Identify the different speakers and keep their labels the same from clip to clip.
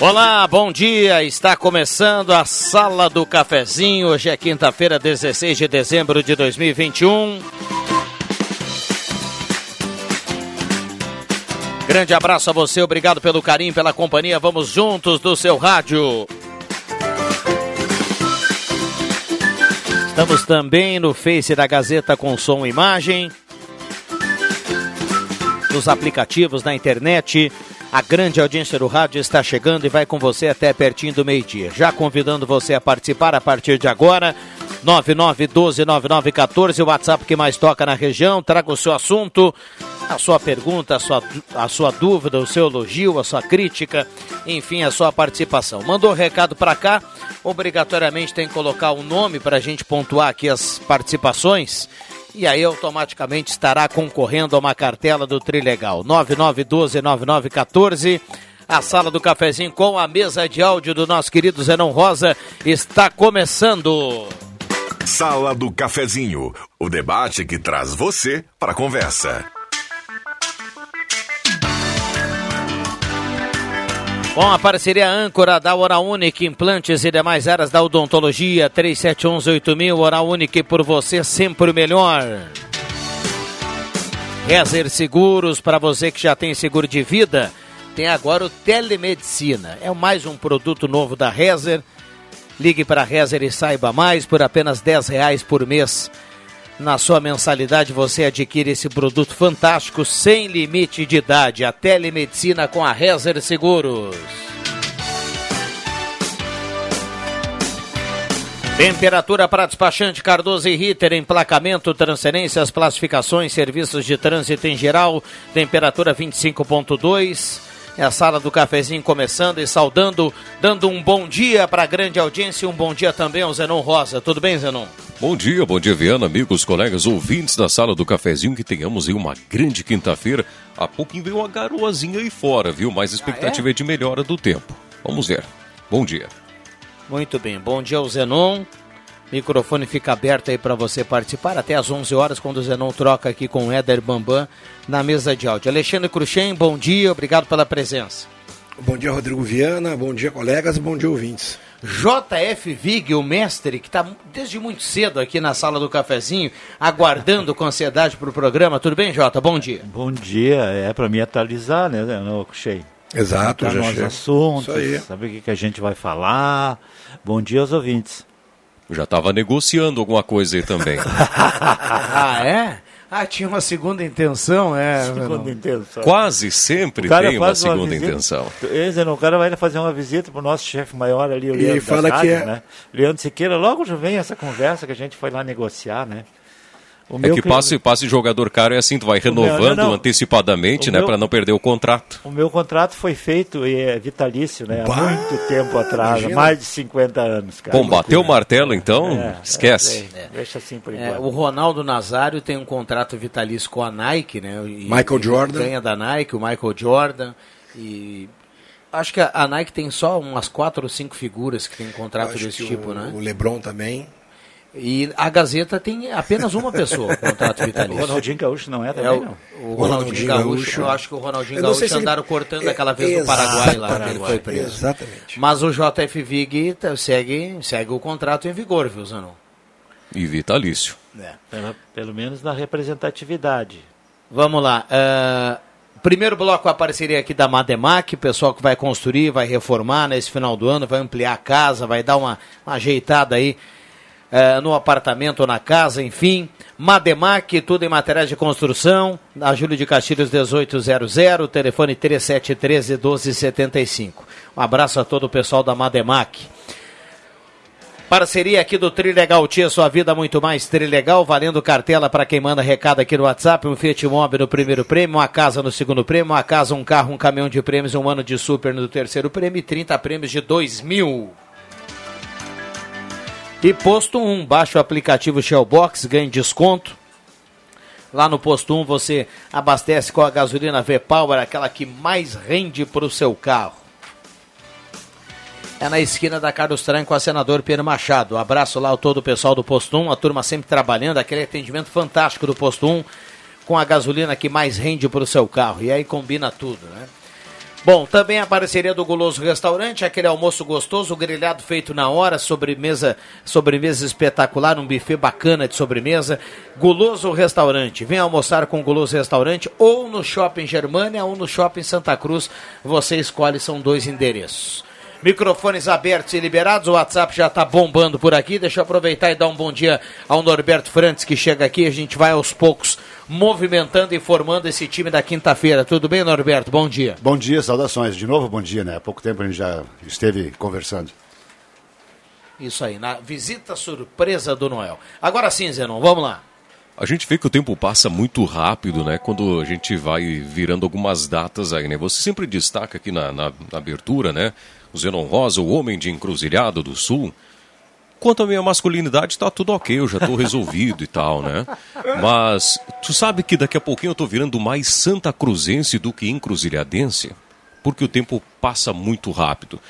Speaker 1: Olá, bom dia. Está começando a Sala do Cafezinho. Hoje é quinta-feira, 16 de dezembro de 2021. Grande abraço a você, obrigado pelo carinho, pela companhia. Vamos juntos do seu rádio. Estamos também no Face da Gazeta com som e imagem. Nos aplicativos, na internet a grande audiência do rádio está chegando e vai com você até pertinho do meio-dia. Já convidando você a participar a partir de agora. 99129914, o WhatsApp que mais toca na região. Traga o seu assunto, a sua pergunta, a sua, a sua dúvida, o seu elogio, a sua crítica, enfim, a sua participação. Mandou recado para cá, obrigatoriamente tem que colocar o um nome para a gente pontuar aqui as participações e aí automaticamente estará concorrendo a uma cartela do Trilegal. 9912-9914. A sala do cafezinho com a mesa de áudio do nosso querido Zenon Rosa está começando.
Speaker 2: Sala do cafezinho, o debate que traz você para a conversa.
Speaker 1: Com a parceria âncora da Hora Única, implantes e demais áreas da odontologia, 37118000, Hora Única por você sempre o melhor. Rezer Seguros, para você que já tem seguro de vida, tem agora o Telemedicina. É mais um produto novo da Rezer. Ligue para a Rezer e saiba mais por apenas 10 reais por mês na sua mensalidade você adquire esse produto fantástico sem limite de idade. A telemedicina com a Rezer Seguros. Temperatura para despachante Cardoso e Ritter, emplacamento, transferências, classificações, serviços de trânsito em geral. Temperatura 25.2. É a sala do cafezinho começando e saudando, dando um bom dia para a grande audiência e um bom dia também ao Zenon Rosa. Tudo bem, Zenon?
Speaker 3: Bom dia, bom dia, Viana, amigos, colegas, ouvintes da sala do cafezinho, que tenhamos aí uma grande quinta-feira. Há pouquinho veio uma garoazinha aí fora, viu? Mas a expectativa ah, é? é de melhora do tempo. Vamos ver. Bom dia.
Speaker 1: Muito bem, bom dia ao Zenon. Microfone fica aberto aí para você participar até às 11 horas, quando o Zenon troca aqui com o Éder Bambam na mesa de áudio. Alexandre Cruxem, bom dia, obrigado pela presença.
Speaker 4: Bom dia, Rodrigo Viana, bom dia, colegas, bom dia, ouvintes.
Speaker 1: JF Vig, o mestre, que está desde muito cedo aqui na sala do cafezinho, aguardando com ansiedade para o programa. Tudo bem, Jota? Bom dia.
Speaker 5: Bom dia, é para me atualizar, né, no Cruxem?
Speaker 4: Exato,
Speaker 5: já nos assuntos, saber o que, que a gente vai falar. Bom dia aos ouvintes.
Speaker 3: Já estava negociando alguma coisa aí também.
Speaker 1: ah, é? Ah, tinha uma segunda intenção, é.
Speaker 3: Segunda intenção. Quase sempre tem uma segunda uma intenção.
Speaker 5: Esse, o cara vai fazer uma visita para o nosso chefe maior ali, o Leandro e fala que é... né? Leandro Siqueira, logo já vem essa conversa que a gente foi lá negociar, né?
Speaker 3: O é que passe, passe jogador caro é assim, tu vai renovando meu, não, não. antecipadamente, o né, para não perder o contrato.
Speaker 5: O meu contrato foi feito e é vitalício, né, bah, há muito tempo atrás, imagina. mais de 50 anos, cara.
Speaker 3: Bom, bateu o martelo então, é, esquece.
Speaker 1: É, deixa assim por é, enquanto. o Ronaldo Nazário tem um contrato vitalício com a Nike, né?
Speaker 4: E, Michael Jordan.
Speaker 1: Ganha da Nike, o Michael Jordan e acho que a Nike tem só umas quatro ou cinco figuras que tem um contrato desse tipo,
Speaker 4: o,
Speaker 1: né?
Speaker 4: O LeBron também.
Speaker 1: E a Gazeta tem apenas uma pessoa com contrato vitalício.
Speaker 5: O Ronaldinho Gaúcho não é também, é, não?
Speaker 1: O, Ronaldinho, Ronaldinho Gaúcho, Gaúcho, eu acho que o Ronaldinho Gaúcho andaram ele... cortando aquela vez no Paraguai lá, que ele foi preso.
Speaker 4: Exatamente.
Speaker 1: Mas o JF Vig segue, segue o contrato em vigor, viu, Zanon?
Speaker 3: E vitalício.
Speaker 5: É. Pelo, pelo menos na representatividade.
Speaker 1: Vamos lá. Uh, primeiro bloco, a parceria aqui da Mademac, o pessoal que vai construir, vai reformar nesse final do ano, vai ampliar a casa, vai dar uma, uma ajeitada aí é, no apartamento na casa, enfim. Mademac, tudo em materiais de construção. Na Júlio de Castilhos 1800, telefone 3713 1275. Um abraço a todo o pessoal da Mademac. Parceria aqui do Trilegal Tia, sua vida muito mais Trilegal, valendo cartela para quem manda recado aqui no WhatsApp, um Fiat Mobi no primeiro prêmio, uma casa no segundo prêmio, uma casa, um carro, um caminhão de prêmios, um ano de super no terceiro prêmio e 30 prêmios de 2 mil. E posto 1, baixa o aplicativo Shellbox, ganhe desconto. Lá no posto 1 você abastece com a gasolina V-Power, aquela que mais rende para o seu carro é na esquina da Carlos Tran com a senador Pedro Machado. Um abraço lá a todo o pessoal do Posto 1, a turma sempre trabalhando, aquele atendimento fantástico do Posto 1, com a gasolina que mais rende para o seu carro. E aí combina tudo, né? Bom, também a parceria do Guloso Restaurante, aquele almoço gostoso, grelhado feito na hora, sobremesa, sobremesa espetacular, um buffet bacana de sobremesa. Guloso Restaurante, vem almoçar com o Guloso Restaurante ou no Shopping Germânia ou no Shopping Santa Cruz, você escolhe, são dois endereços. Microfones abertos e liberados, o WhatsApp já está bombando por aqui. Deixa eu aproveitar e dar um bom dia ao Norberto Frantes que chega aqui. A gente vai aos poucos movimentando e formando esse time da quinta-feira. Tudo bem, Norberto? Bom dia.
Speaker 6: Bom dia, saudações. De novo, bom dia, né? Há pouco tempo a gente já esteve conversando.
Speaker 1: Isso aí, na visita surpresa do Noel. Agora sim, Zenon, vamos lá.
Speaker 3: A gente vê que o tempo passa muito rápido, né? Quando a gente vai virando algumas datas aí, né? Você sempre destaca aqui na, na, na abertura, né? Zenon Rosa, o homem de encruzilhado do sul. Quanto à minha masculinidade, está tudo ok, eu já estou resolvido e tal, né? Mas tu sabe que daqui a pouquinho eu estou virando mais santa cruzense do que encruzilhadense? Porque o tempo passa muito rápido.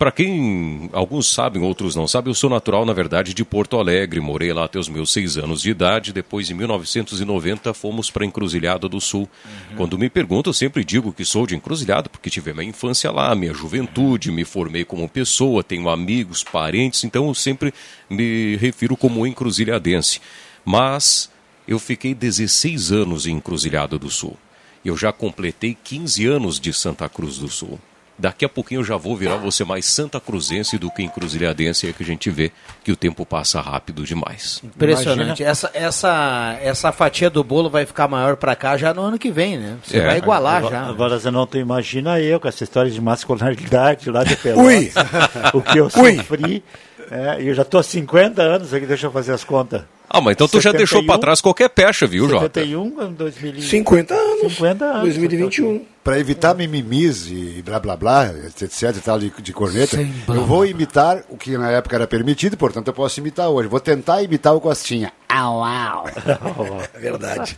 Speaker 3: Para quem alguns sabem, outros não sabem, eu sou natural, na verdade, de Porto Alegre. Morei lá até os meus seis anos de idade. Depois, em 1990, fomos para Encruzilhada do Sul. Uhum. Quando me perguntam, eu sempre digo que sou de Encruzilhada, porque tive minha infância lá, minha juventude, me formei como pessoa, tenho amigos, parentes, então eu sempre me refiro como encruzilhadense. Mas eu fiquei 16 anos em Encruzilhada do Sul. Eu já completei 15 anos de Santa Cruz do Sul. Daqui a pouquinho eu já vou virar você mais santa cruzense do que encruzilhadense, é que a gente vê que o tempo passa rápido demais.
Speaker 1: Impressionante. Essa, essa, essa fatia do bolo vai ficar maior para cá já no ano que vem, né? Você é. vai igualar
Speaker 5: agora,
Speaker 1: já.
Speaker 5: Agora você não tu imagina eu com essa história de masculinidade lá de Pelotas. o que eu sofri. É, eu já estou há 50 anos aqui, deixa eu fazer as contas.
Speaker 3: Ah, mas então 71, tu já deixou para trás qualquer pecha, viu,
Speaker 5: Jota? 71, 2000...
Speaker 4: 50 anos.
Speaker 5: 50 anos.
Speaker 4: 2021.
Speaker 6: Para evitar mimimis e blá blá blá, etc e tal, de, de corneta, eu vou imitar o que na época era permitido, portanto eu posso imitar hoje. Vou tentar imitar o Costinha. Au, au.
Speaker 4: é verdade.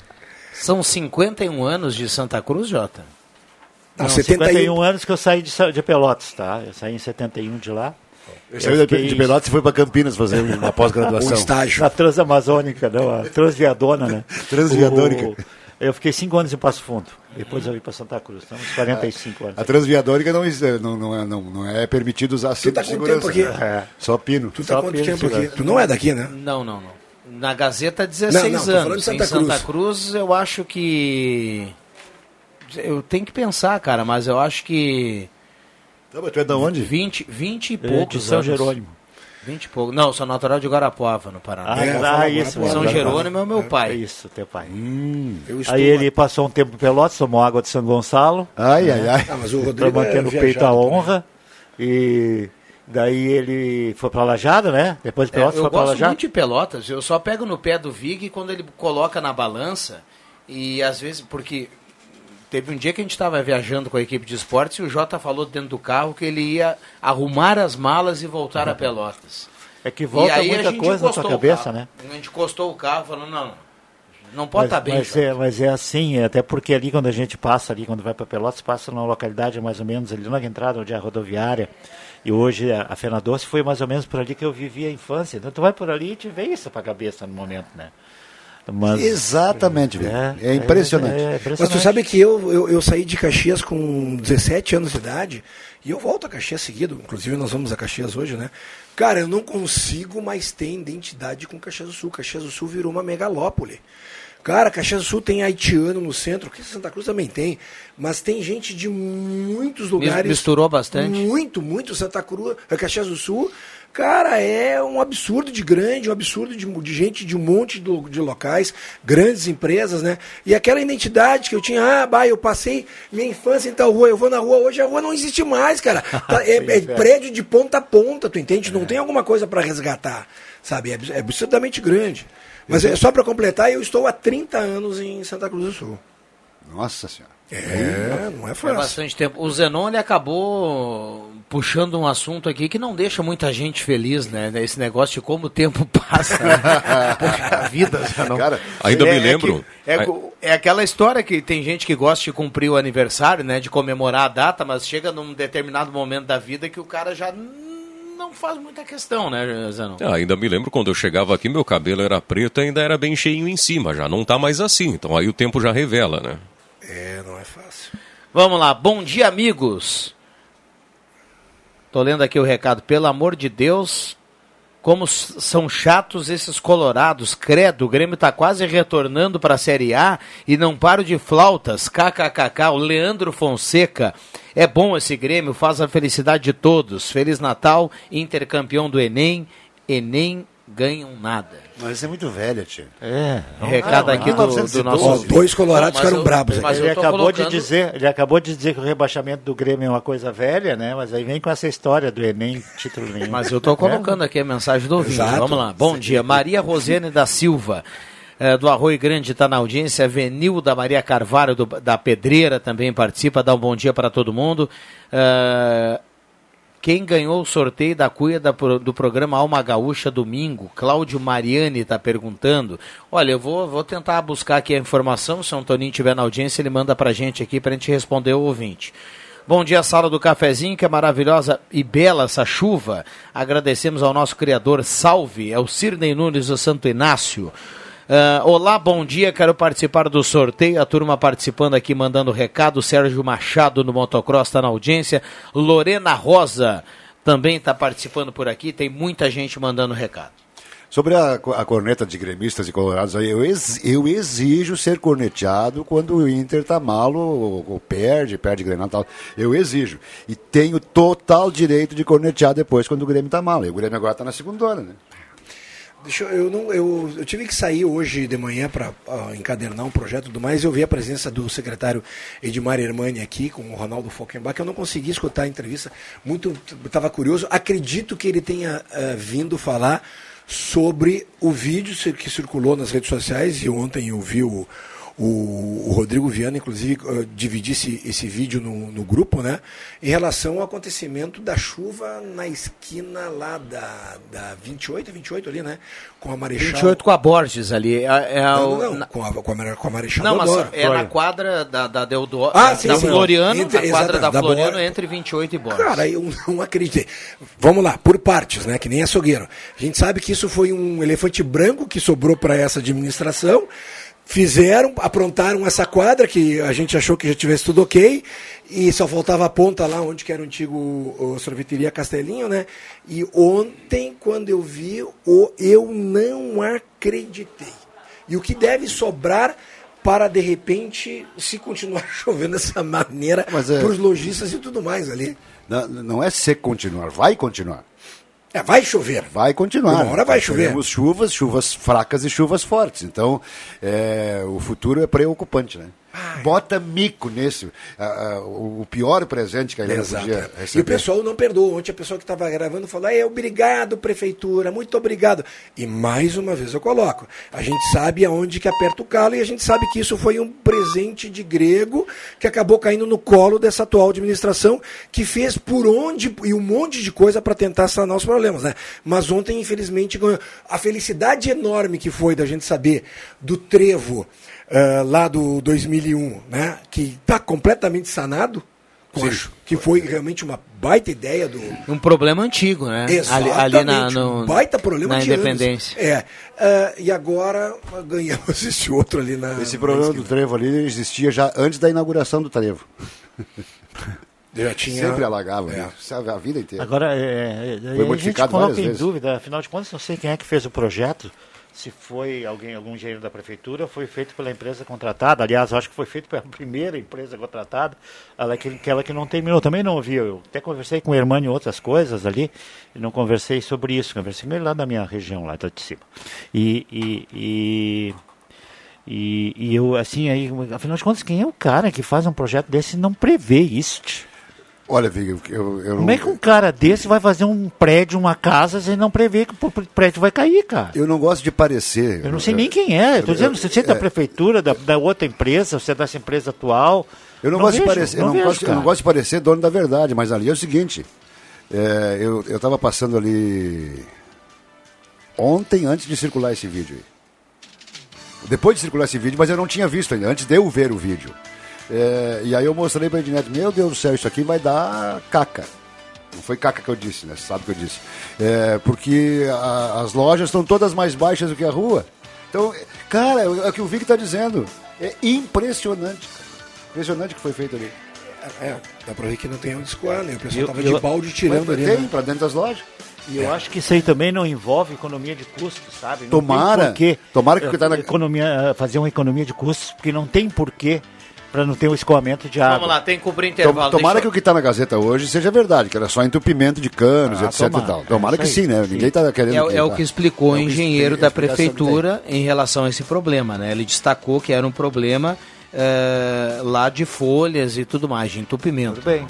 Speaker 1: São 51 anos de Santa Cruz, Jota?
Speaker 5: Não, Não 71 51 anos que eu saí de, de Pelotas, tá? Eu saí em 71 de lá.
Speaker 6: Eu saiu de, de Pelotas e foi para Campinas fazer uma pós-graduação. um
Speaker 5: estágio. Na Transamazônica, não, a Transviadona, né?
Speaker 6: Transviadônica. O,
Speaker 5: eu fiquei cinco anos em Passo Fundo. Depois eu vim para Santa Cruz. Estamos 45 anos.
Speaker 6: A transviadônica não, não, não, é, não, não é permitido usar
Speaker 4: cinto tá de segurança. Tempo aqui?
Speaker 6: É. Só pino.
Speaker 4: Tu tá quanto tempo aqui? Tu não é daqui, né?
Speaker 1: Não, não, não. Na Gazeta, 16 não, não, anos. Santa em Santa Cruz, eu acho que... Eu tenho que pensar, cara, mas eu acho que
Speaker 6: Mas tu é da onde?
Speaker 1: 20, 20 e poucos.
Speaker 5: De São anos. Jerônimo.
Speaker 1: 20 e poucos. Não, sou natural de Guarapuava, no Paraná.
Speaker 5: Ah, é, ah isso.
Speaker 1: São Jerônimo é o meu pai.
Speaker 5: Isso, teu pai. Hum, aí ele passou um tempo em Pelotas, tomou água de São Gonçalo.
Speaker 6: Ai, ai, ai.
Speaker 5: Ah, mas o Rodrigo pra manter é no peito a honra. E daí ele foi pra Lajada, né? Depois de Pelotas
Speaker 1: é,
Speaker 5: foi pra Lajada.
Speaker 1: Eu gosto muito de Pelotas. Eu só pego no pé do Vig quando ele coloca na balança. E às vezes, porque Teve um dia que a gente estava viajando com a equipe de esportes e o Jota falou dentro do carro que ele ia arrumar as malas e voltar uhum. a Pelotas.
Speaker 5: É que volta muita coisa na sua cabeça, né?
Speaker 1: A gente encostou o carro falando, não, não pode estar tá bem.
Speaker 5: Mas é, mas é assim, é até porque ali quando a gente passa ali, quando vai para Pelotas, passa numa localidade mais ou menos ali na entrada onde é a rodoviária. E hoje a, a Fena Doce foi mais ou menos por ali que eu vivi a infância. Então tu vai por ali e te vê isso para a cabeça no momento, né?
Speaker 6: Mas, Exatamente, é, é, impressionante. É, é,
Speaker 4: impressionante. Mas tu sabe que eu, eu, eu, saí de Caxias com 17 anos de idade e eu volto a Caxias seguido. Inclusive, nós vamos a Caxias hoje, né? Cara, eu não consigo mais ter identidade com Caxias do Sul. Caxias do Sul virou uma megalópole. Cara, Caxias do Sul tem haitiano no centro, que Santa Cruz também tem, mas tem gente de muitos lugares.
Speaker 1: Misturou bastante?
Speaker 4: Muito, muito. Santa Cruz, Caxias do Sul Cara, é um absurdo de grande, um absurdo de, de gente de um monte de, de, locais, grandes empresas, né? E aquela identidade que eu tinha, ah, bah, eu passei minha infância em tal rua, eu vou na rua, hoje a rua não existe mais, cara. Tá, é, é, prédio de ponta a ponta, tu entende? É. Não tem alguma coisa para resgatar, sabe? É, é absurdamente grande. Mas é só para completar, eu estou há 30 anos em Santa Cruz do Sul.
Speaker 6: Nossa Senhora.
Speaker 4: É, não é fácil. É
Speaker 1: bastante tempo. O Zenon ele acabou puxando um assunto aqui que não deixa muita gente feliz, né? Esse negócio de como o tempo passa. Né? a vida, Zenon.
Speaker 3: Cara, ainda é, me lembro.
Speaker 1: É, que, é, é, aquela história que tem gente que gosta de cumprir o aniversário, né? De comemorar a data, mas chega num determinado momento da vida que o cara já não faz muita questão, né, Zenon?
Speaker 3: Ah, ainda me lembro quando eu chegava aqui, meu cabelo era preto e ainda era bem cheinho em cima, já não tá mais assim. Então aí o tempo já revela, né?
Speaker 4: É, não é fácil.
Speaker 1: Vamos lá, bom dia, amigos. Tô lendo aqui o recado. Pelo amor de Deus, como são chatos esses colorados. Credo, o Grêmio tá quase retornando para a Série A e não paro de flautas. KKKK, o Leandro Fonseca. É bom esse Grêmio, faz a felicidade de todos. Feliz Natal, intercampeão do Enem. Enem ganham nada.
Speaker 6: Mas é muito velha, tio.
Speaker 1: É. Recado ah, aqui do, do nosso.
Speaker 4: Ó, dois colorados ficaram eu, bravos.
Speaker 5: Mas ele acabou colocando... de dizer, ele acabou de dizer que o rebaixamento do Grêmio é uma coisa velha, né? Mas aí vem com essa história do Enem, título nenhum.
Speaker 1: Mas eu estou colocando aqui a mensagem do ouvinte. Exato. Vamos lá. Bom dia, Maria Rosene da Silva. É, do Arroio Grande está na audiência, Venil da Maria Carvalho do, da Pedreira também participa, dá um bom dia para todo mundo. Uh, quem ganhou o sorteio da cuia da, do programa Alma Gaúcha domingo? Cláudio Mariani está perguntando. Olha, eu vou, vou tentar buscar aqui a informação. Se o Antoninho estiver na audiência, ele manda para a gente aqui para a gente responder o ouvinte. Bom dia, sala do cafezinho, que é maravilhosa e bela essa chuva. Agradecemos ao nosso criador, salve, é o Cirnei Nunes do Santo Inácio. Uh, olá, bom dia, quero participar do sorteio. A turma participando aqui, mandando recado. Sérgio Machado no Motocross está na audiência. Lorena Rosa também está participando por aqui. Tem muita gente mandando recado.
Speaker 6: Sobre a, a corneta de gremistas e colorados, eu, ex, eu exijo ser corneteado quando o Inter tá mal ou, ou perde, perde Grenal tal. Eu exijo. E tenho total direito de cornetear depois quando o Grêmio tá mal. E o Grêmio agora tá na segunda, né?
Speaker 4: Deixa eu, eu, não, eu, eu tive que sair hoje de manhã para uh, encadernar um projeto e tudo mais. Eu vi a presença do secretário Edmar Hermani aqui com o Ronaldo Falkenbach. Eu não consegui escutar a entrevista, muito estava curioso. Acredito que ele tenha uh, vindo falar sobre o vídeo que circulou nas redes sociais e ontem eu vi o, o, o Rodrigo Viana, inclusive, uh, dividisse esse vídeo no, no, grupo, né? Em relação ao acontecimento da chuva na esquina lá da, da 28, 28 ali, né? Com a Marechal.
Speaker 1: 28 com a Borges ali. É, é
Speaker 4: não, não, não, com, a, com, a, com a Marechal
Speaker 1: Não, mas é na quadra da, da Deodoro, ah, sim, da sim, Floriano, entre, a quadra da, da Floriano Bor... entre 28 e Borges.
Speaker 4: Cara, eu não acreditei. Vamos lá, por partes, né? Que nem açougueiro. A gente sabe que isso foi um elefante branco que sobrou para essa administração fizeram, aprontaram essa quadra que a gente achou que já tivesse tudo ok e só faltava a ponta lá onde que era o antigo o sorveteria Castelinho, né? E ontem quando eu vi, o eu não acreditei. E o que deve sobrar para de repente se continuar chovendo dessa maneira é... para os lojistas e tudo mais ali.
Speaker 6: Não, não é se continuar, vai continuar.
Speaker 4: É, vai chover.
Speaker 6: Vai continuar.
Speaker 4: Uma hora vai chover.
Speaker 6: Temos chuvas, chuvas fracas e chuvas fortes. Então, é, o futuro é preocupante, né? Ai. Bota mico nesse. O pior presente que a Helena podia receber.
Speaker 4: E o pessoal não perdoou. Ontem a pessoa que estava gravando falou: é, obrigado, prefeitura, muito obrigado. E mais uma vez eu coloco: a gente sabe aonde que aperta o calo e a gente sabe que isso foi um presente de grego que acabou caindo no colo dessa atual administração que fez por onde e um monte de coisa para tentar sanar os problemas. Né? Mas ontem, infelizmente, a felicidade enorme que foi da gente saber do trevo uh, lá do 2001, né, que está completamente sanado, acho que foi realmente uma baita ideia do
Speaker 1: um problema antigo, né?
Speaker 4: Exatamente, ali, ali na no, baita problema
Speaker 1: na independência.
Speaker 4: Anos. É, uh, e agora ganhamos esse outro ali na.
Speaker 6: Esse problema na do trevo ali existia já antes da inauguração do trevo.
Speaker 4: Já tinha...
Speaker 6: Sempre alagava, é. a vida inteira.
Speaker 5: Agora, é, é, Foi a gente coloca em vezes. dúvida, afinal de contas, não sei quem é que fez o projeto, se foi alguém, algum engenheiro da prefeitura, foi feito pela empresa contratada. Aliás, acho que foi feito pela primeira empresa contratada, aquela que não terminou. Também não ouvi. Eu até conversei com o Hermano e outras coisas ali, e não conversei sobre isso. Conversei ele lá da minha região, lá de cima. E, e, e, e, e eu, assim, aí, afinal de contas, quem é o cara que faz um projeto desse e não prevê isso?
Speaker 6: Olha, Vig, eu, eu
Speaker 5: Como é que um cara desse vai fazer um prédio, uma casa, sem não prever que o prédio vai cair, cara?
Speaker 6: Eu não gosto de parecer.
Speaker 5: Eu não sei nem quem é. Estou dizendo, você é da prefeitura, da, da, outra empresa, você é dessa empresa atual.
Speaker 6: Eu não, não gosto vejo, de parecer, não eu, não vejo, gosto, eu não gosto de parecer dono da verdade, mas ali é o seguinte. É, eu estava passando ali ontem, antes de circular esse vídeo. Depois de circular esse vídeo, mas eu não tinha visto ainda, antes de eu ver o vídeo. É, e aí eu mostrei pra Ednet, meu Deus do céu, isso aqui vai dar caca. Não foi caca que eu disse, né? Você sabe o que eu disse. É, porque a, as lojas estão todas mais baixas do que a rua. Então, cara, é o que o Vic está dizendo. É impressionante. Impressionante o que foi feito ali.
Speaker 4: É, é, dá pra ver que não tem onde escoar, né? O pessoal estava de balde tirando ali.
Speaker 6: Tem,
Speaker 4: né?
Speaker 6: pra dentro das lojas.
Speaker 5: E eu é. acho que isso aí também não envolve economia de custos, sabe? Não
Speaker 6: tomara, tomara que tá na...
Speaker 5: economia, fazer uma economia de custos, porque não tem porquê para não ter um escoamento de água.
Speaker 1: Vamos lá, tem que cobrir intervalo.
Speaker 6: Tomara que o que está na Gazeta hoje seja verdade, que era só entupimento de canos, ah, etc tomara, e tal. Tomara é que sim, né? Sim. Ninguém está querendo...
Speaker 1: É, é, o que explicou é o engenheiro da prefeitura em relação a esse problema, né? Ele destacou que era um problema é, lá de folhas e tudo mais, de entupimento.
Speaker 5: Tudo bem.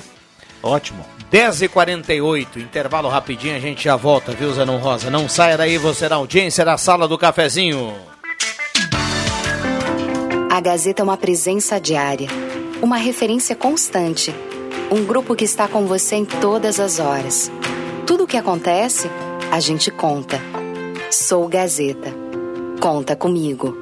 Speaker 5: Ótimo.
Speaker 1: 10h48, intervalo rapidinho, a gente já volta, viu, Zanon Rosa? Não saia daí, você na audiência da sala do cafezinho.
Speaker 7: A Gazeta é uma presença diária, uma referência constante, um grupo que está com você em todas as horas. Tudo o que acontece, a gente conta. Sou Gazeta. Conta comigo.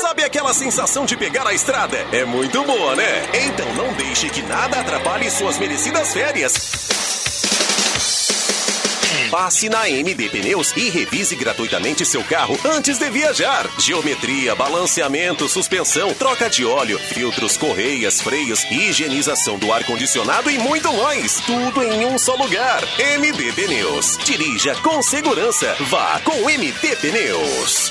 Speaker 8: Sabe aquela sensação de pegar a estrada? É muito boa, né? Então não deixe que nada atrapalhe suas merecidas férias. Passe na MD Pneus e revise gratuitamente seu carro antes de viajar. Geometria, balanceamento, suspensão, troca de óleo, filtros, correias, freios, higienização do ar-condicionado e muito mais. Tudo em um só lugar. MD Pneus. Dirija com segurança. Vá com MD Pneus.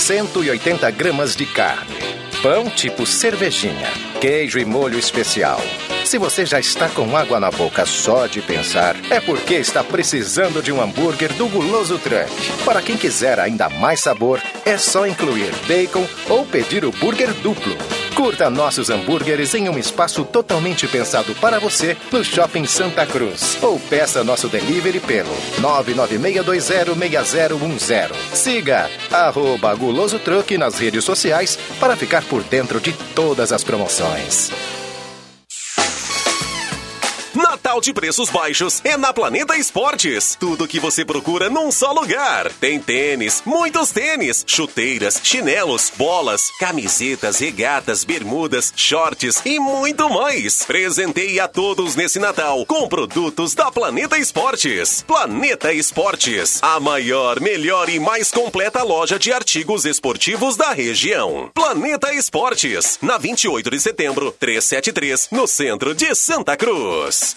Speaker 9: 180 gramas de carne, pão tipo cervejinha, queijo e molho especial. Se você já está com água na boca só de pensar, é porque está precisando de um hambúrguer do Guloso Truck. Para quem quiser ainda mais sabor, é só incluir bacon ou pedir o burger duplo. Curta nossos hambúrgueres em um espaço totalmente pensado para você no Shopping Santa Cruz. Ou peça nosso delivery pelo 996206010. Siga arroba Guloso Truck nas redes sociais para ficar por dentro de todas as promoções.
Speaker 8: Natal de preços baixos é na Planeta Esportes. Tudo que você procura num só lugar. Tem tênis, muitos tênis, chuteiras, chinelos, bolas, camisetas, regatas, bermudas, shorts e muito mais. Presenteie a todos nesse Natal com produtos da Planeta Esportes. Planeta Esportes, a maior, melhor e mais completa loja de artigos esportivos da região. Planeta Esportes, na 28 de setembro, 373, no centro de Santa Cruz.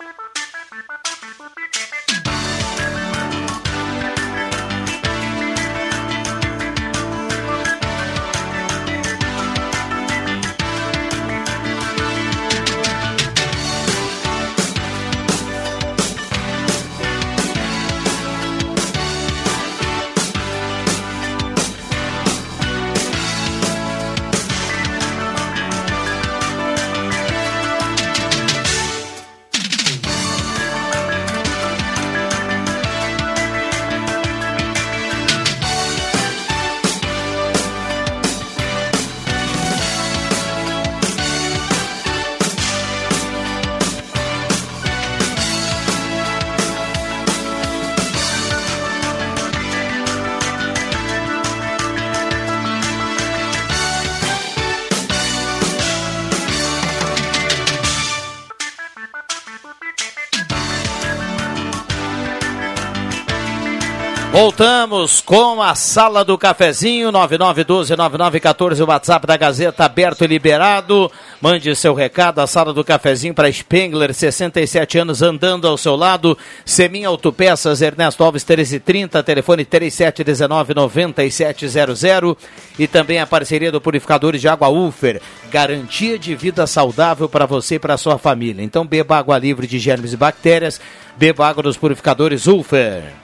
Speaker 1: Voltamos com a sala do cafezinho, 9912-9914, o WhatsApp da Gazeta aberto e liberado. Mande seu recado, a sala do cafezinho para Spengler, 67 anos andando ao seu lado. Semin Autopeças, Ernesto Alves 1330, telefone 3719-9700. E também a parceria do Purificadores de Água Ufer, garantia de vida saudável para você e para sua família. Então beba água livre de germes e bactérias, beba água dos purificadores Ufer.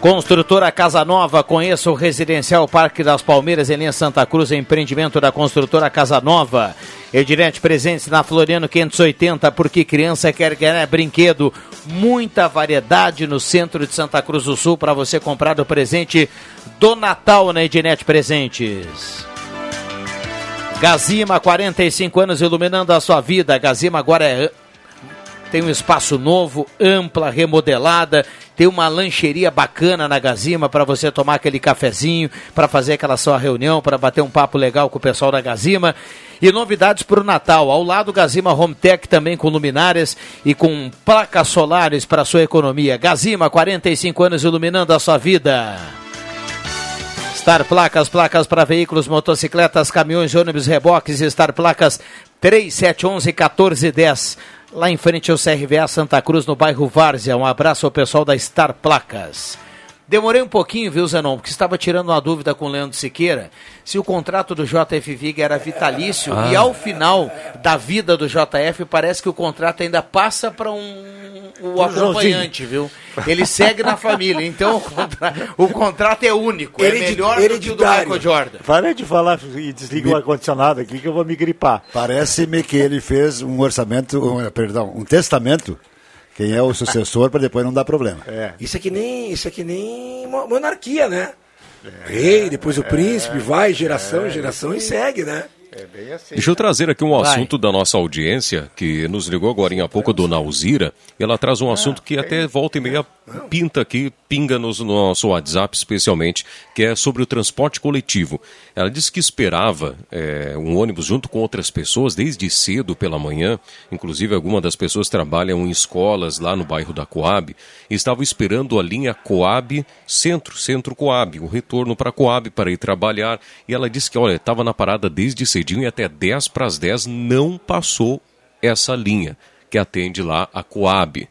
Speaker 1: Construtora Casa Nova, conheça o Residencial Parque das Palmeiras em linha Santa Cruz, empreendimento da construtora Casa Nova. Edirete presente na Floriano 580, porque criança quer ganhar brinquedo. Muita variedade no centro de Santa Cruz do Sul para você comprar o presente do Natal na Ednet Presentes. Gazima, 45 anos iluminando a sua vida. Gazima agora é tem um espaço novo, ampla, remodelada, tem uma lancheria bacana na Gazima para você tomar aquele cafezinho, para fazer aquela sua reunião, para bater um papo legal com o pessoal da Gazima. E novidades para o Natal. Ao lado, Gazima Home Tech também com luminárias e com placas solares para sua economia. Gazima, 45 anos iluminando a sua vida. Star Placas, placas para veículos, motocicletas, caminhões, ônibus, reboques, Star Placas 3711 1410 lá em frente ao CRVA Santa Cruz, no bairro Várzea. Um abraço ao pessoal da Star Placas. Demorei um pouquinho, viu, Zenon, porque estava tirando uma dúvida com o Leandro Siqueira se o contrato do JF Viga era vitalício ah. e ao final da vida do JF parece que o contrato ainda passa para um o acompanhante, viu? Ele segue na família, então o, contra... o contrato é único, é melhor do que o do Michael Jordan.
Speaker 5: Para de falar e desliga me... o ar-condicionado aqui que eu vou me gripar.
Speaker 6: Parece-me que ele fez um orçamento, um, perdão, um testamento quem é o sucessor para depois não dar problema.
Speaker 4: É. Isso é que nem, isso é que nem monarquia, né? É, Rei, depois o príncipe, vai geração em é. geração e segue, né?
Speaker 5: É bem assim.
Speaker 3: Deixa eu trazer aqui um
Speaker 1: Vai.
Speaker 3: assunto da nossa audiência, que nos ligou agora há pouco, Dona Alzira. E ela traz um assunto que até volta e meia pinta aqui, pinga nos- no nosso WhatsApp especialmente, que é sobre o transporte coletivo. Ela disse que esperava é, um ônibus junto com outras pessoas desde cedo pela manhã. Inclusive, algumas das pessoas trabalham em escolas lá no bairro da Coab. E estavam esperando a linha Coab Centro, Centro Coab, o retorno para Coab para ir trabalhar. E ela disse que, olha, estava na parada desde cedinho e até 10 para as 10 não passou essa linha que atende lá a Coab.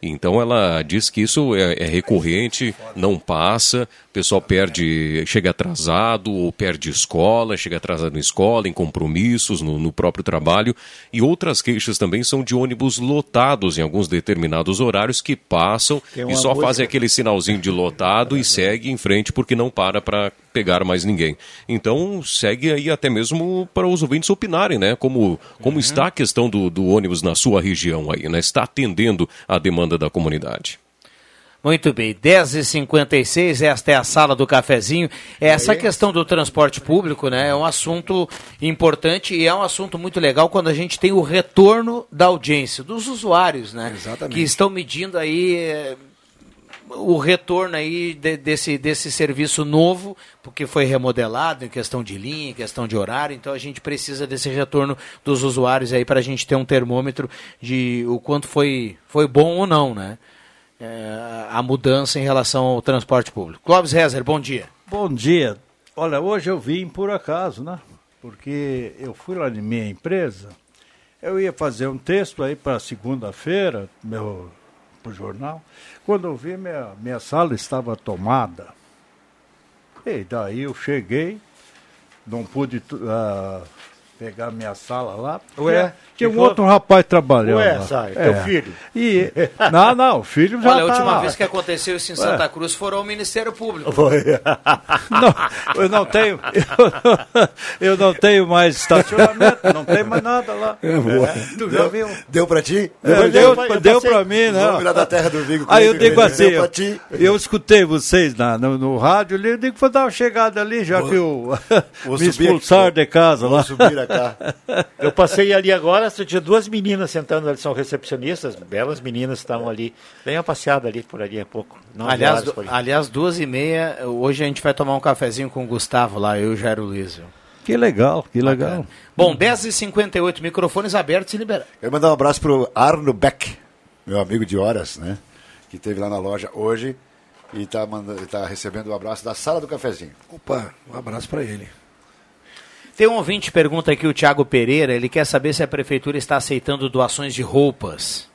Speaker 3: Então ela diz que isso é, é recorrente, não passa, o pessoal perde, chega atrasado, ou perde escola, chega atrasado na escola, em compromissos, no, no próprio trabalho. E outras queixas também são de ônibus lotados em alguns determinados horários que passam e só
Speaker 5: música-
Speaker 3: fazem aquele sinalzinho de lotado e segue em frente porque não para para pegar mais ninguém. Então segue aí até mesmo para os ouvintes opinarem, né? Como, como está a questão do, do ônibus na sua região aí, né? Está atendendo a demanda da comunidade.
Speaker 1: Muito bem, 10h56, esta é a sala do cafezinho. Essa questão do transporte público né, é um assunto importante e é um assunto muito legal quando a gente tem o retorno da audiência, dos usuários, né?
Speaker 4: Exatamente.
Speaker 1: Que estão medindo aí eh, o retorno aí de- desse, desse serviço novo, porque foi remodelado em questão de linha, em questão de horário, então a gente precisa desse retorno dos usuários aí para a gente ter um termômetro de o quanto foi, foi bom ou não, né? É, a mudança em relação ao transporte público. Clóvis Rezer, bom dia.
Speaker 10: Bom dia. Olha, hoje eu vim por acaso, né? Porque eu fui lá na minha empresa, eu ia fazer um texto aí para segunda-feira, meu pro jornal. Quando eu vi, minha, minha sala estava tomada. E daí eu cheguei, não pude ah, pegar minha sala lá.
Speaker 5: Ué,
Speaker 10: tinha- tinha um outro rapaz trabalhando.
Speaker 5: Ué,
Speaker 10: lá.
Speaker 5: sai,
Speaker 10: É.
Speaker 5: teu filho?
Speaker 10: E, não, não, o filho já
Speaker 1: Olha, a
Speaker 10: tá
Speaker 1: última
Speaker 10: lá.
Speaker 1: vez que aconteceu isso em Santa Cruz foram ao Ministério Público.
Speaker 10: Não, eu não tenho. Eu não, eu não tenho mais estacionamento, não tem mais nada lá.
Speaker 6: É, boa.
Speaker 10: tu já viu?
Speaker 6: Deu pra ti?
Speaker 10: É, deu deu pra mim, né?
Speaker 6: Lá da terra do Vigo.
Speaker 10: Aí eu digo assim,
Speaker 6: Deu pra
Speaker 10: eu,
Speaker 6: ti.
Speaker 10: eu escutei vocês na, no, no rádio ali, eu digo que vou dar uma chegada ali, já que eu
Speaker 6: vou
Speaker 10: me expulsaram
Speaker 6: aqui,
Speaker 10: de casa lá.
Speaker 6: Vou subir a cá.
Speaker 5: Eu passei ali agora, só tinha duas meninas sentando ali, são recepcionistas, belas meninas estavam ali. Dei uma passeada ali por ali há pouco. Não
Speaker 1: Aliás,
Speaker 5: horas
Speaker 1: aliás, duas e meia, hoje a gente vai tomar um cafezinho com o Gustavo lá, eu e o Jairo?
Speaker 10: Que legal, que legal.
Speaker 1: Bom, 10h58, microfones abertos e liberados.
Speaker 6: Quero mandar um abraço pro Arno Beck, meu amigo de horas, né? Que esteve lá na loja hoje e está tá recebendo um abraço da sala do cafezinho.
Speaker 4: Opa, um abraço para ele.
Speaker 1: Tem um ouvinte que pergunta aqui, o Thiago Pereira, ele quer saber se a prefeitura está aceitando doações de roupas.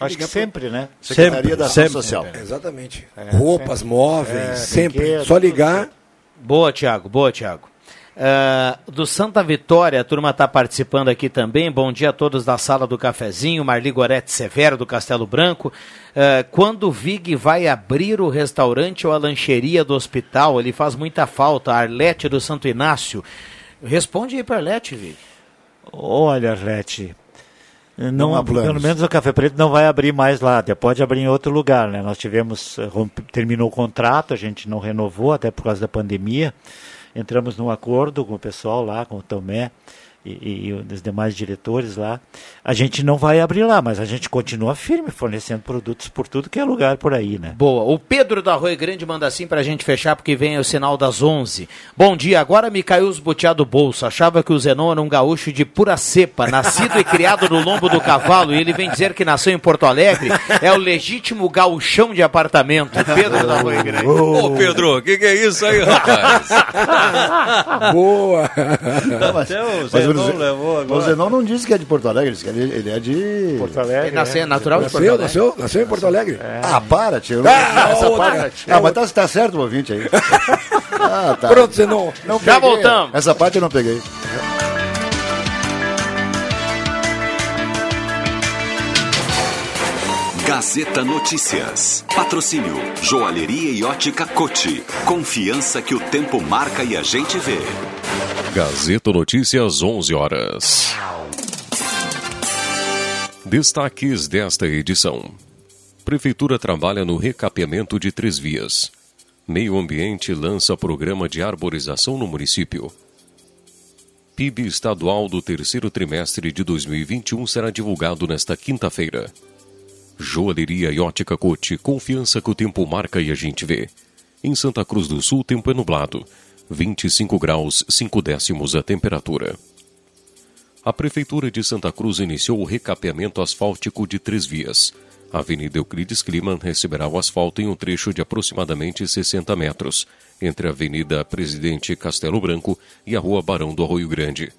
Speaker 5: Acho que sempre, né?
Speaker 6: Secretaria
Speaker 10: Sempre,
Speaker 6: da Ação
Speaker 10: sempre.
Speaker 6: Social.
Speaker 4: Exatamente. Roupas, móveis,
Speaker 5: É,
Speaker 4: sempre.
Speaker 5: brinquedo,
Speaker 4: Só ligar.
Speaker 1: Boa, Thiago, boa, Thiago. Ah, do Santa Vitória, a turma está participando aqui também. Bom dia a todos da sala do cafezinho. Marli Gorete Severo, do Castelo Branco. Ah, quando o Vig vai abrir o restaurante ou a lancheria do hospital, ele faz muita falta. Arlete do Santo Inácio. Responde aí para Arlete, Vig.
Speaker 5: Olha, Arlete, não,
Speaker 6: Não
Speaker 5: pelo menos o Café Preto não vai abrir mais lá, até pode abrir em outro lugar, né? Nós tivemos, eh, terminou o contrato, a gente não renovou, até por causa da pandemia, entramos num acordo com o pessoal lá, com o Tomé e, e os demais diretores lá. A gente não vai abrir lá, mas a gente continua firme, fornecendo produtos por tudo que é lugar por aí, né?
Speaker 1: Boa. O Pedro da Rui Grande manda assim pra gente fechar, porque vem o sinal das 11. Bom dia, agora me caiu os botear do bolso. Achava que o Zenon era um gaúcho de pura cepa, nascido e criado no lombo do cavalo, e ele vem dizer que nasceu em Porto Alegre. É o legítimo gauchão de apartamento. Pedro da Rui Grande.
Speaker 3: Ô, Pedro, o que, que é isso aí, rapaz?
Speaker 4: Boa!
Speaker 10: Até o
Speaker 6: Mas o Ze-
Speaker 10: levou
Speaker 6: O
Speaker 10: agora.
Speaker 6: Zenon não disse que é de Porto Alegre, disse que ele, ele é de.
Speaker 5: Porto Alegre.
Speaker 1: Ele nasceu, é natural de Porto
Speaker 4: Nasceu,
Speaker 1: Alegre.
Speaker 4: nasceu, nasceu em Porto Alegre.
Speaker 6: Ah, para, tio.
Speaker 4: Ah,
Speaker 6: Essa
Speaker 4: outra,
Speaker 6: parte...
Speaker 4: tio.
Speaker 6: Ah, mas tá, tá certo o ouvinte aí. Ah, tá.
Speaker 4: Pronto, você não.
Speaker 6: Não
Speaker 1: Já
Speaker 6: peguei.
Speaker 1: voltamos.
Speaker 6: Essa parte eu não peguei.
Speaker 11: Gazeta Notícias. Patrocínio Joalheria e Ótica Cote. Confiança que o tempo marca e a gente vê.
Speaker 3: Gazeta Notícias, 11 horas. Destaques desta edição. Prefeitura trabalha no recapeamento de três vias. Meio Ambiente lança programa de arborização no município. PIB estadual do terceiro trimestre de 2021 será divulgado nesta quinta-feira. Joalheria e ótica Cote, confiança que o tempo marca e a gente vê. Em Santa Cruz do Sul, tempo é nublado. 25 graus, 5 décimos a temperatura. A Prefeitura de Santa Cruz iniciou o recapeamento asfáltico de três vias. A Avenida Euclides Kliman receberá o asfalto em um trecho de aproximadamente 60 metros, entre a Avenida Presidente Castelo Branco e a Rua Barão do Arroio Grande.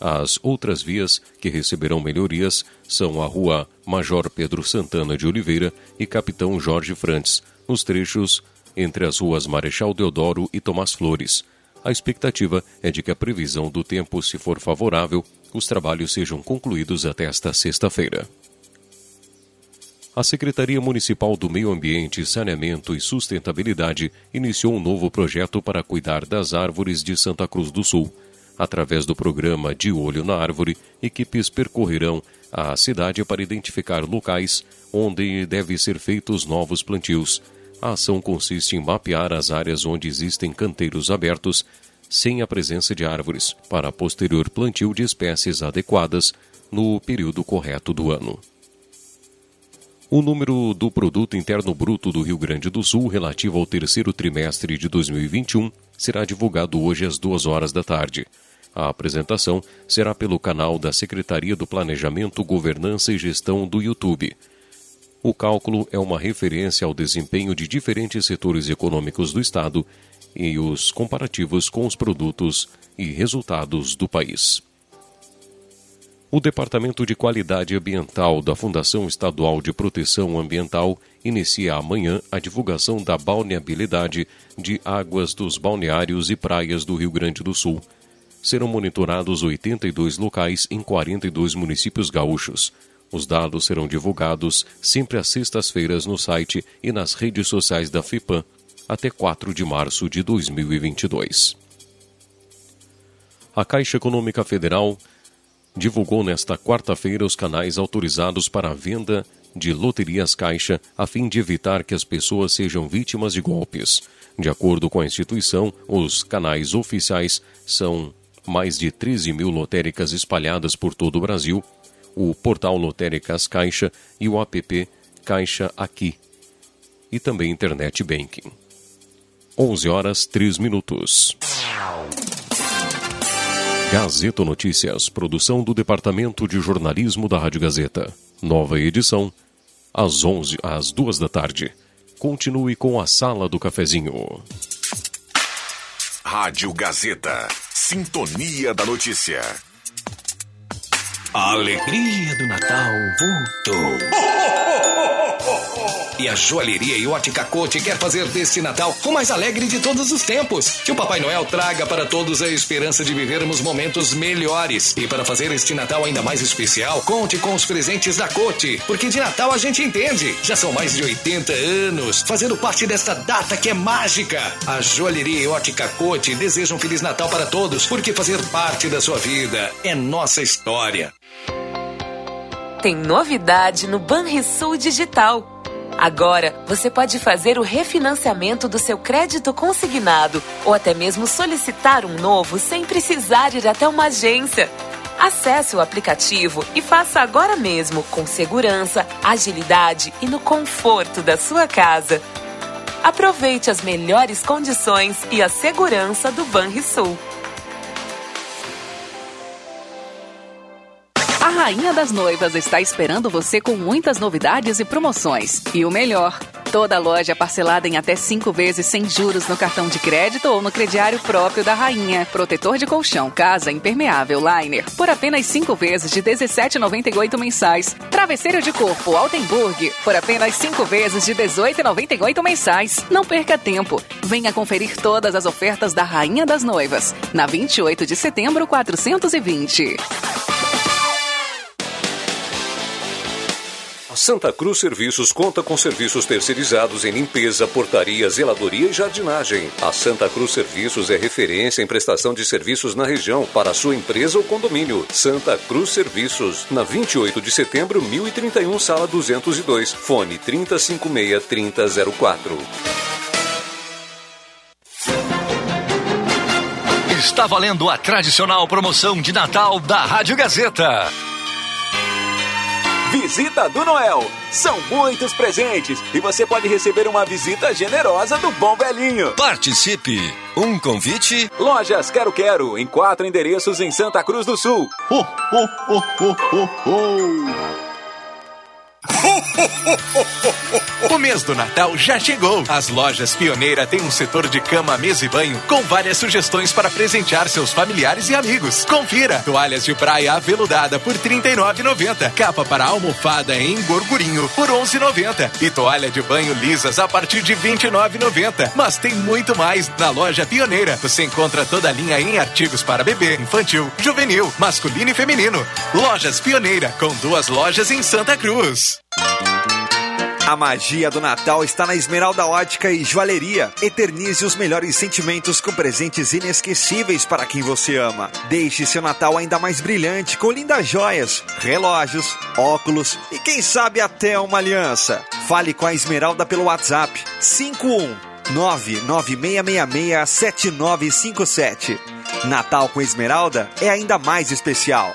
Speaker 3: As outras vias que receberão melhorias são a Rua Major Pedro Santana de Oliveira e Capitão Jorge Frantes, nos trechos entre as ruas Marechal Deodoro e Tomás Flores. A expectativa é de que a previsão do tempo, se for favorável, os trabalhos sejam concluídos até esta sexta-feira. A Secretaria Municipal do Meio Ambiente, Saneamento e Sustentabilidade iniciou um novo projeto para cuidar das árvores de Santa Cruz do Sul. Através do programa De Olho na Árvore, equipes percorrerão a cidade para identificar locais onde devem ser feitos novos plantios. A ação consiste em mapear as áreas onde existem canteiros abertos sem a presença de árvores, para posterior plantio de espécies adequadas no período correto do ano. O número do Produto Interno Bruto do Rio Grande do Sul relativo ao terceiro trimestre de 2021 será divulgado hoje às duas horas da tarde. A apresentação será pelo canal da Secretaria do Planejamento, Governança e Gestão do YouTube. O cálculo é uma referência ao desempenho de diferentes setores econômicos do Estado e os comparativos com os produtos e resultados do país. O Departamento de Qualidade Ambiental da Fundação Estadual de Proteção Ambiental inicia amanhã a divulgação da balneabilidade de águas dos balneários e praias do Rio Grande do Sul. Serão monitorados 82 locais em 42 municípios gaúchos. Os dados serão divulgados sempre às sextas-feiras no site e nas redes sociais da FIPAM até 4 de março de 2022. A Caixa Econômica Federal divulgou nesta quarta-feira os canais autorizados para a venda de loterias Caixa a fim de evitar que as pessoas sejam vítimas de golpes. De acordo com a instituição, os canais oficiais são mais de 13 mil lotéricas espalhadas por todo o Brasil, o portal Lotéricas Caixa e o app Caixa Aqui, e também Internet Banking. 11 horas 3 minutos. Gazeta Notícias, produção do Departamento de Jornalismo da Rádio Gazeta. Nova edição, às 11 às 2 da tarde. Continue com a Sala do Cafezinho.
Speaker 2: Rádio Gazeta. Sintonia da Notícia.
Speaker 8: A alegria do Natal voltou. E a joalheria e ótica Cote quer fazer deste Natal o mais alegre de todos os tempos. Que o Papai Noel traga para todos a esperança de vivermos momentos melhores. E para fazer este Natal ainda mais especial, conte com os presentes da Cote. Porque de Natal a gente entende. Já são mais de 80 anos fazendo parte desta data que é mágica. A joalheria e ótica Cote desejam um Feliz Natal para todos, porque fazer parte da sua vida é nossa história.
Speaker 12: Tem novidade no Banrisul Digital. Agora, você pode fazer o refinanciamento do seu crédito consignado ou até mesmo solicitar um novo sem precisar ir até uma agência. Acesse o aplicativo e faça agora mesmo, com segurança, agilidade e no conforto da sua casa. Aproveite as melhores condições e a segurança do Banrisul.
Speaker 13: Rainha das Noivas está esperando você com muitas novidades e promoções. E o melhor, toda loja parcelada em até cinco vezes sem juros no cartão de crédito ou no crediário próprio da Rainha. Protetor de colchão, casa impermeável, liner, por apenas cinco vezes de R$ 17,98 mensais. Travesseiro de corpo, Altenburg, por apenas cinco vezes de R$ 18,98 mensais. Não perca tempo. Venha conferir todas as ofertas da Rainha das Noivas. Na 28 de setembro, 420.
Speaker 14: Santa Cruz Serviços conta com serviços terceirizados em limpeza, portaria, zeladoria e jardinagem. A Santa Cruz Serviços é referência em prestação de serviços na região para sua empresa ou condomínio. Santa Cruz Serviços, na 28 de setembro, 1031, sala 202, fone 3056 3004.
Speaker 11: está valendo a tradicional promoção de Natal da Rádio Gazeta.
Speaker 14: Visita do Noel. São muitos presentes e você pode receber uma visita generosa do Bom Velhinho.
Speaker 11: Participe! Um convite?
Speaker 14: Lojas Quero Quero, em quatro endereços em Santa Cruz do Sul.
Speaker 11: Oh, oh, oh, oh, oh, oh.
Speaker 15: O mês do Natal já chegou. As lojas Pioneira têm um setor de cama, mesa e banho com várias sugestões para presentear seus familiares e amigos. Confira: toalhas de praia aveludada por R$ 39,90, capa para almofada em gorgurinho por R$ 11,90 e toalha de banho lisas a partir de R$ 29,90. Mas tem muito mais na loja Pioneira. Você encontra toda a linha em artigos para bebê, infantil, juvenil, masculino e feminino. Lojas Pioneira, com duas lojas em Santa Cruz.
Speaker 16: A magia do Natal está na Esmeralda Ótica e Joalheria. Eternize os melhores sentimentos com presentes inesquecíveis para quem você ama. Deixe seu Natal ainda mais brilhante com lindas joias, relógios, óculos e quem sabe até uma aliança. Fale com a Esmeralda pelo WhatsApp 51 996667957. Natal com Esmeralda é ainda mais especial.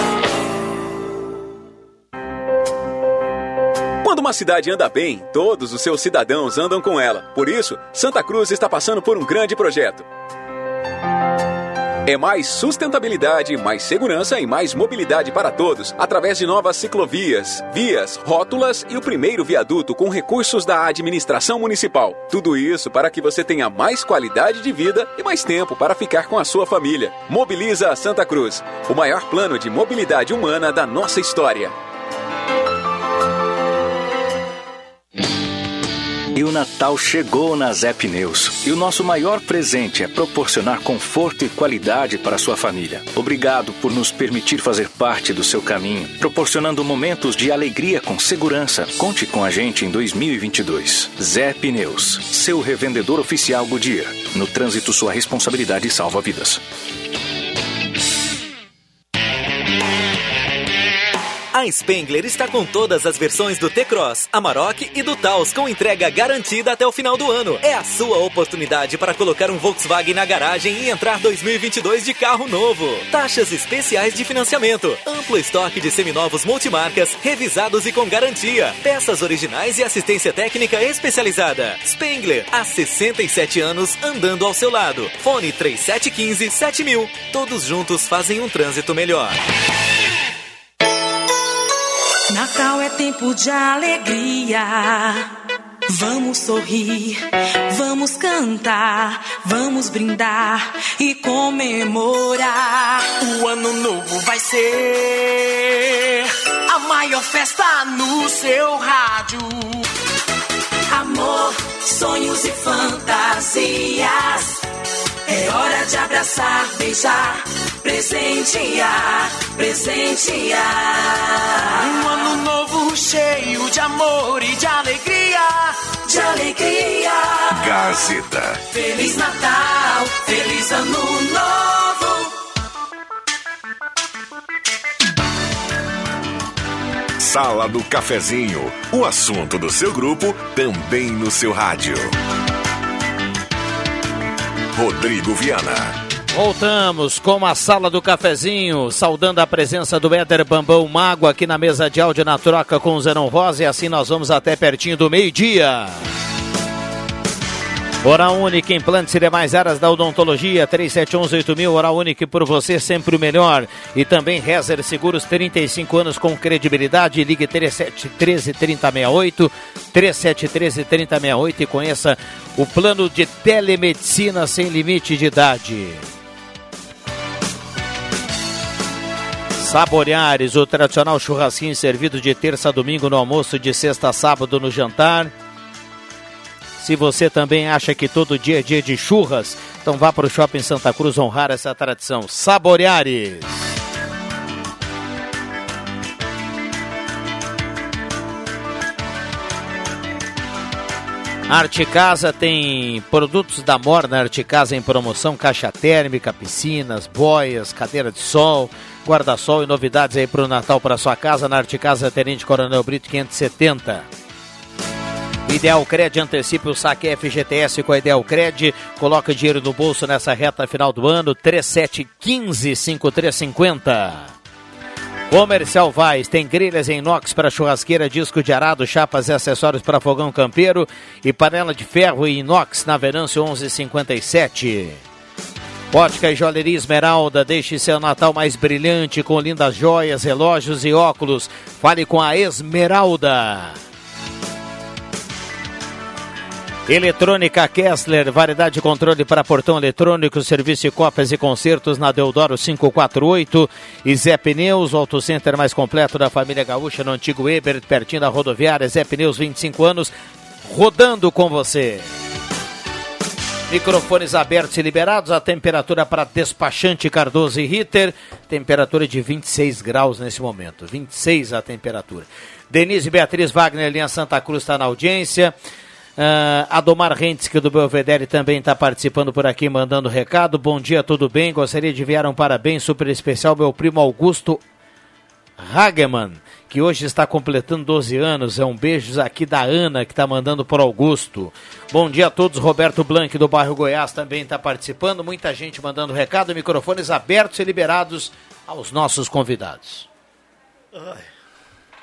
Speaker 14: Uma cidade anda bem, todos os seus cidadãos andam com ela. Por isso, Santa Cruz está passando por um grande projeto. É mais sustentabilidade, mais segurança e mais mobilidade para todos, através de novas ciclovias, vias, rótulas e o primeiro viaduto com recursos da administração municipal. Tudo isso para que você tenha mais qualidade de vida e mais tempo para ficar com a sua família. Mobiliza a Santa Cruz, o maior plano de mobilidade humana da nossa história.
Speaker 17: E o Natal chegou na Zé Pneus. E o nosso maior presente é proporcionar conforto e qualidade para sua família. Obrigado por nos permitir fazer parte do seu caminho, proporcionando momentos de alegria com segurança. Conte com a gente em 2022. Zé Pneus, seu revendedor oficial Goodyear. No trânsito, sua responsabilidade salva vidas.
Speaker 18: A Spengler está com todas as versões do T-Cross, Amarok e do Taos com entrega garantida até o final do ano. É a sua oportunidade para colocar um Volkswagen na garagem e entrar 2022 de carro novo. Taxas especiais de financiamento, amplo estoque de seminovos multimarcas, revisados e com garantia, peças originais e assistência técnica especializada. Spengler, há 67 anos andando ao seu lado. Fone 3715 7000. Todos juntos fazem um trânsito melhor.
Speaker 19: Natal é tempo de alegria. Vamos sorrir, vamos cantar, vamos brindar e comemorar.
Speaker 20: O ano novo vai ser a maior festa no seu rádio.
Speaker 19: Amor, sonhos e fantasias. É hora de abraçar, beijar, presentear, presentear.
Speaker 20: Um ano novo cheio de amor e de alegria.
Speaker 19: De alegria.
Speaker 2: Gazeta.
Speaker 19: Feliz Natal, feliz Ano Novo.
Speaker 2: Sala do Cafezinho. O assunto do seu grupo também no seu rádio. Rodrigo Viana.
Speaker 1: Voltamos com a sala do cafezinho, saudando a presença do Éder Bambão Mago aqui na mesa de áudio na troca com o Zenon Rosa e assim nós vamos até pertinho do meio-dia. Hora Única, implantes e demais áreas da odontologia, 3711-8000, Hora Única por você sempre o melhor. E também Rezer Seguros, 35 anos com credibilidade, ligue 3713-3068, 3713-3068 e conheça o plano de telemedicina sem limite de idade. Saboreares, o tradicional churrasquinho servido de terça a domingo no almoço, de sexta a sábado no jantar. Se você também acha que todo dia é dia de churras, então vá para o Shopping Santa Cruz honrar essa tradição. Saboreares. Arte Casa tem produtos da Morna Arte Casa em promoção, caixa térmica, piscinas, boias, cadeira de sol, guarda-sol e novidades aí para o Natal para sua casa na Arte Casa Tenente Coronel Brito 570. Ideal Cred antecipe o saque FGTS com a Ideal Cred. Coloca dinheiro no bolso nessa reta final do ano. 3715-5350. Comercial Vaz tem grelhas em inox para churrasqueira, disco de arado, chapas e acessórios para fogão campeiro e panela de ferro e inox na Venâncio 1157. Ótica e Joalheria Esmeralda, deixe seu Natal mais brilhante com lindas joias, relógios e óculos. Fale com a Esmeralda. Eletrônica Kessler, variedade de controle para portão eletrônico, serviço de cópias e concertos na Deodoro 548 e Zé Pneus, o auto center mais completo da família gaúcha no antigo Eber, pertinho da rodoviária. Zé Pneus, 25 anos, rodando com você. Microfones abertos e liberados, a temperatura para despachante Cardoso e Ritter, temperatura de 26 graus nesse momento, 26 a temperatura. Denise Beatriz Wagner, linha Santa Cruz, está na audiência. Uh, Adomar Rentes, que do Belvedere também está participando por aqui, mandando recado. Bom dia, tudo bem? Gostaria de enviar um parabéns super especial meu primo Augusto Hageman, que hoje está completando 12 anos. É um beijo aqui da Ana, que está mandando para Augusto. Bom dia a todos. Roberto Blanc, do bairro Goiás, também está participando. Muita gente mandando recado. Microfones abertos e liberados aos nossos convidados.
Speaker 5: Ai.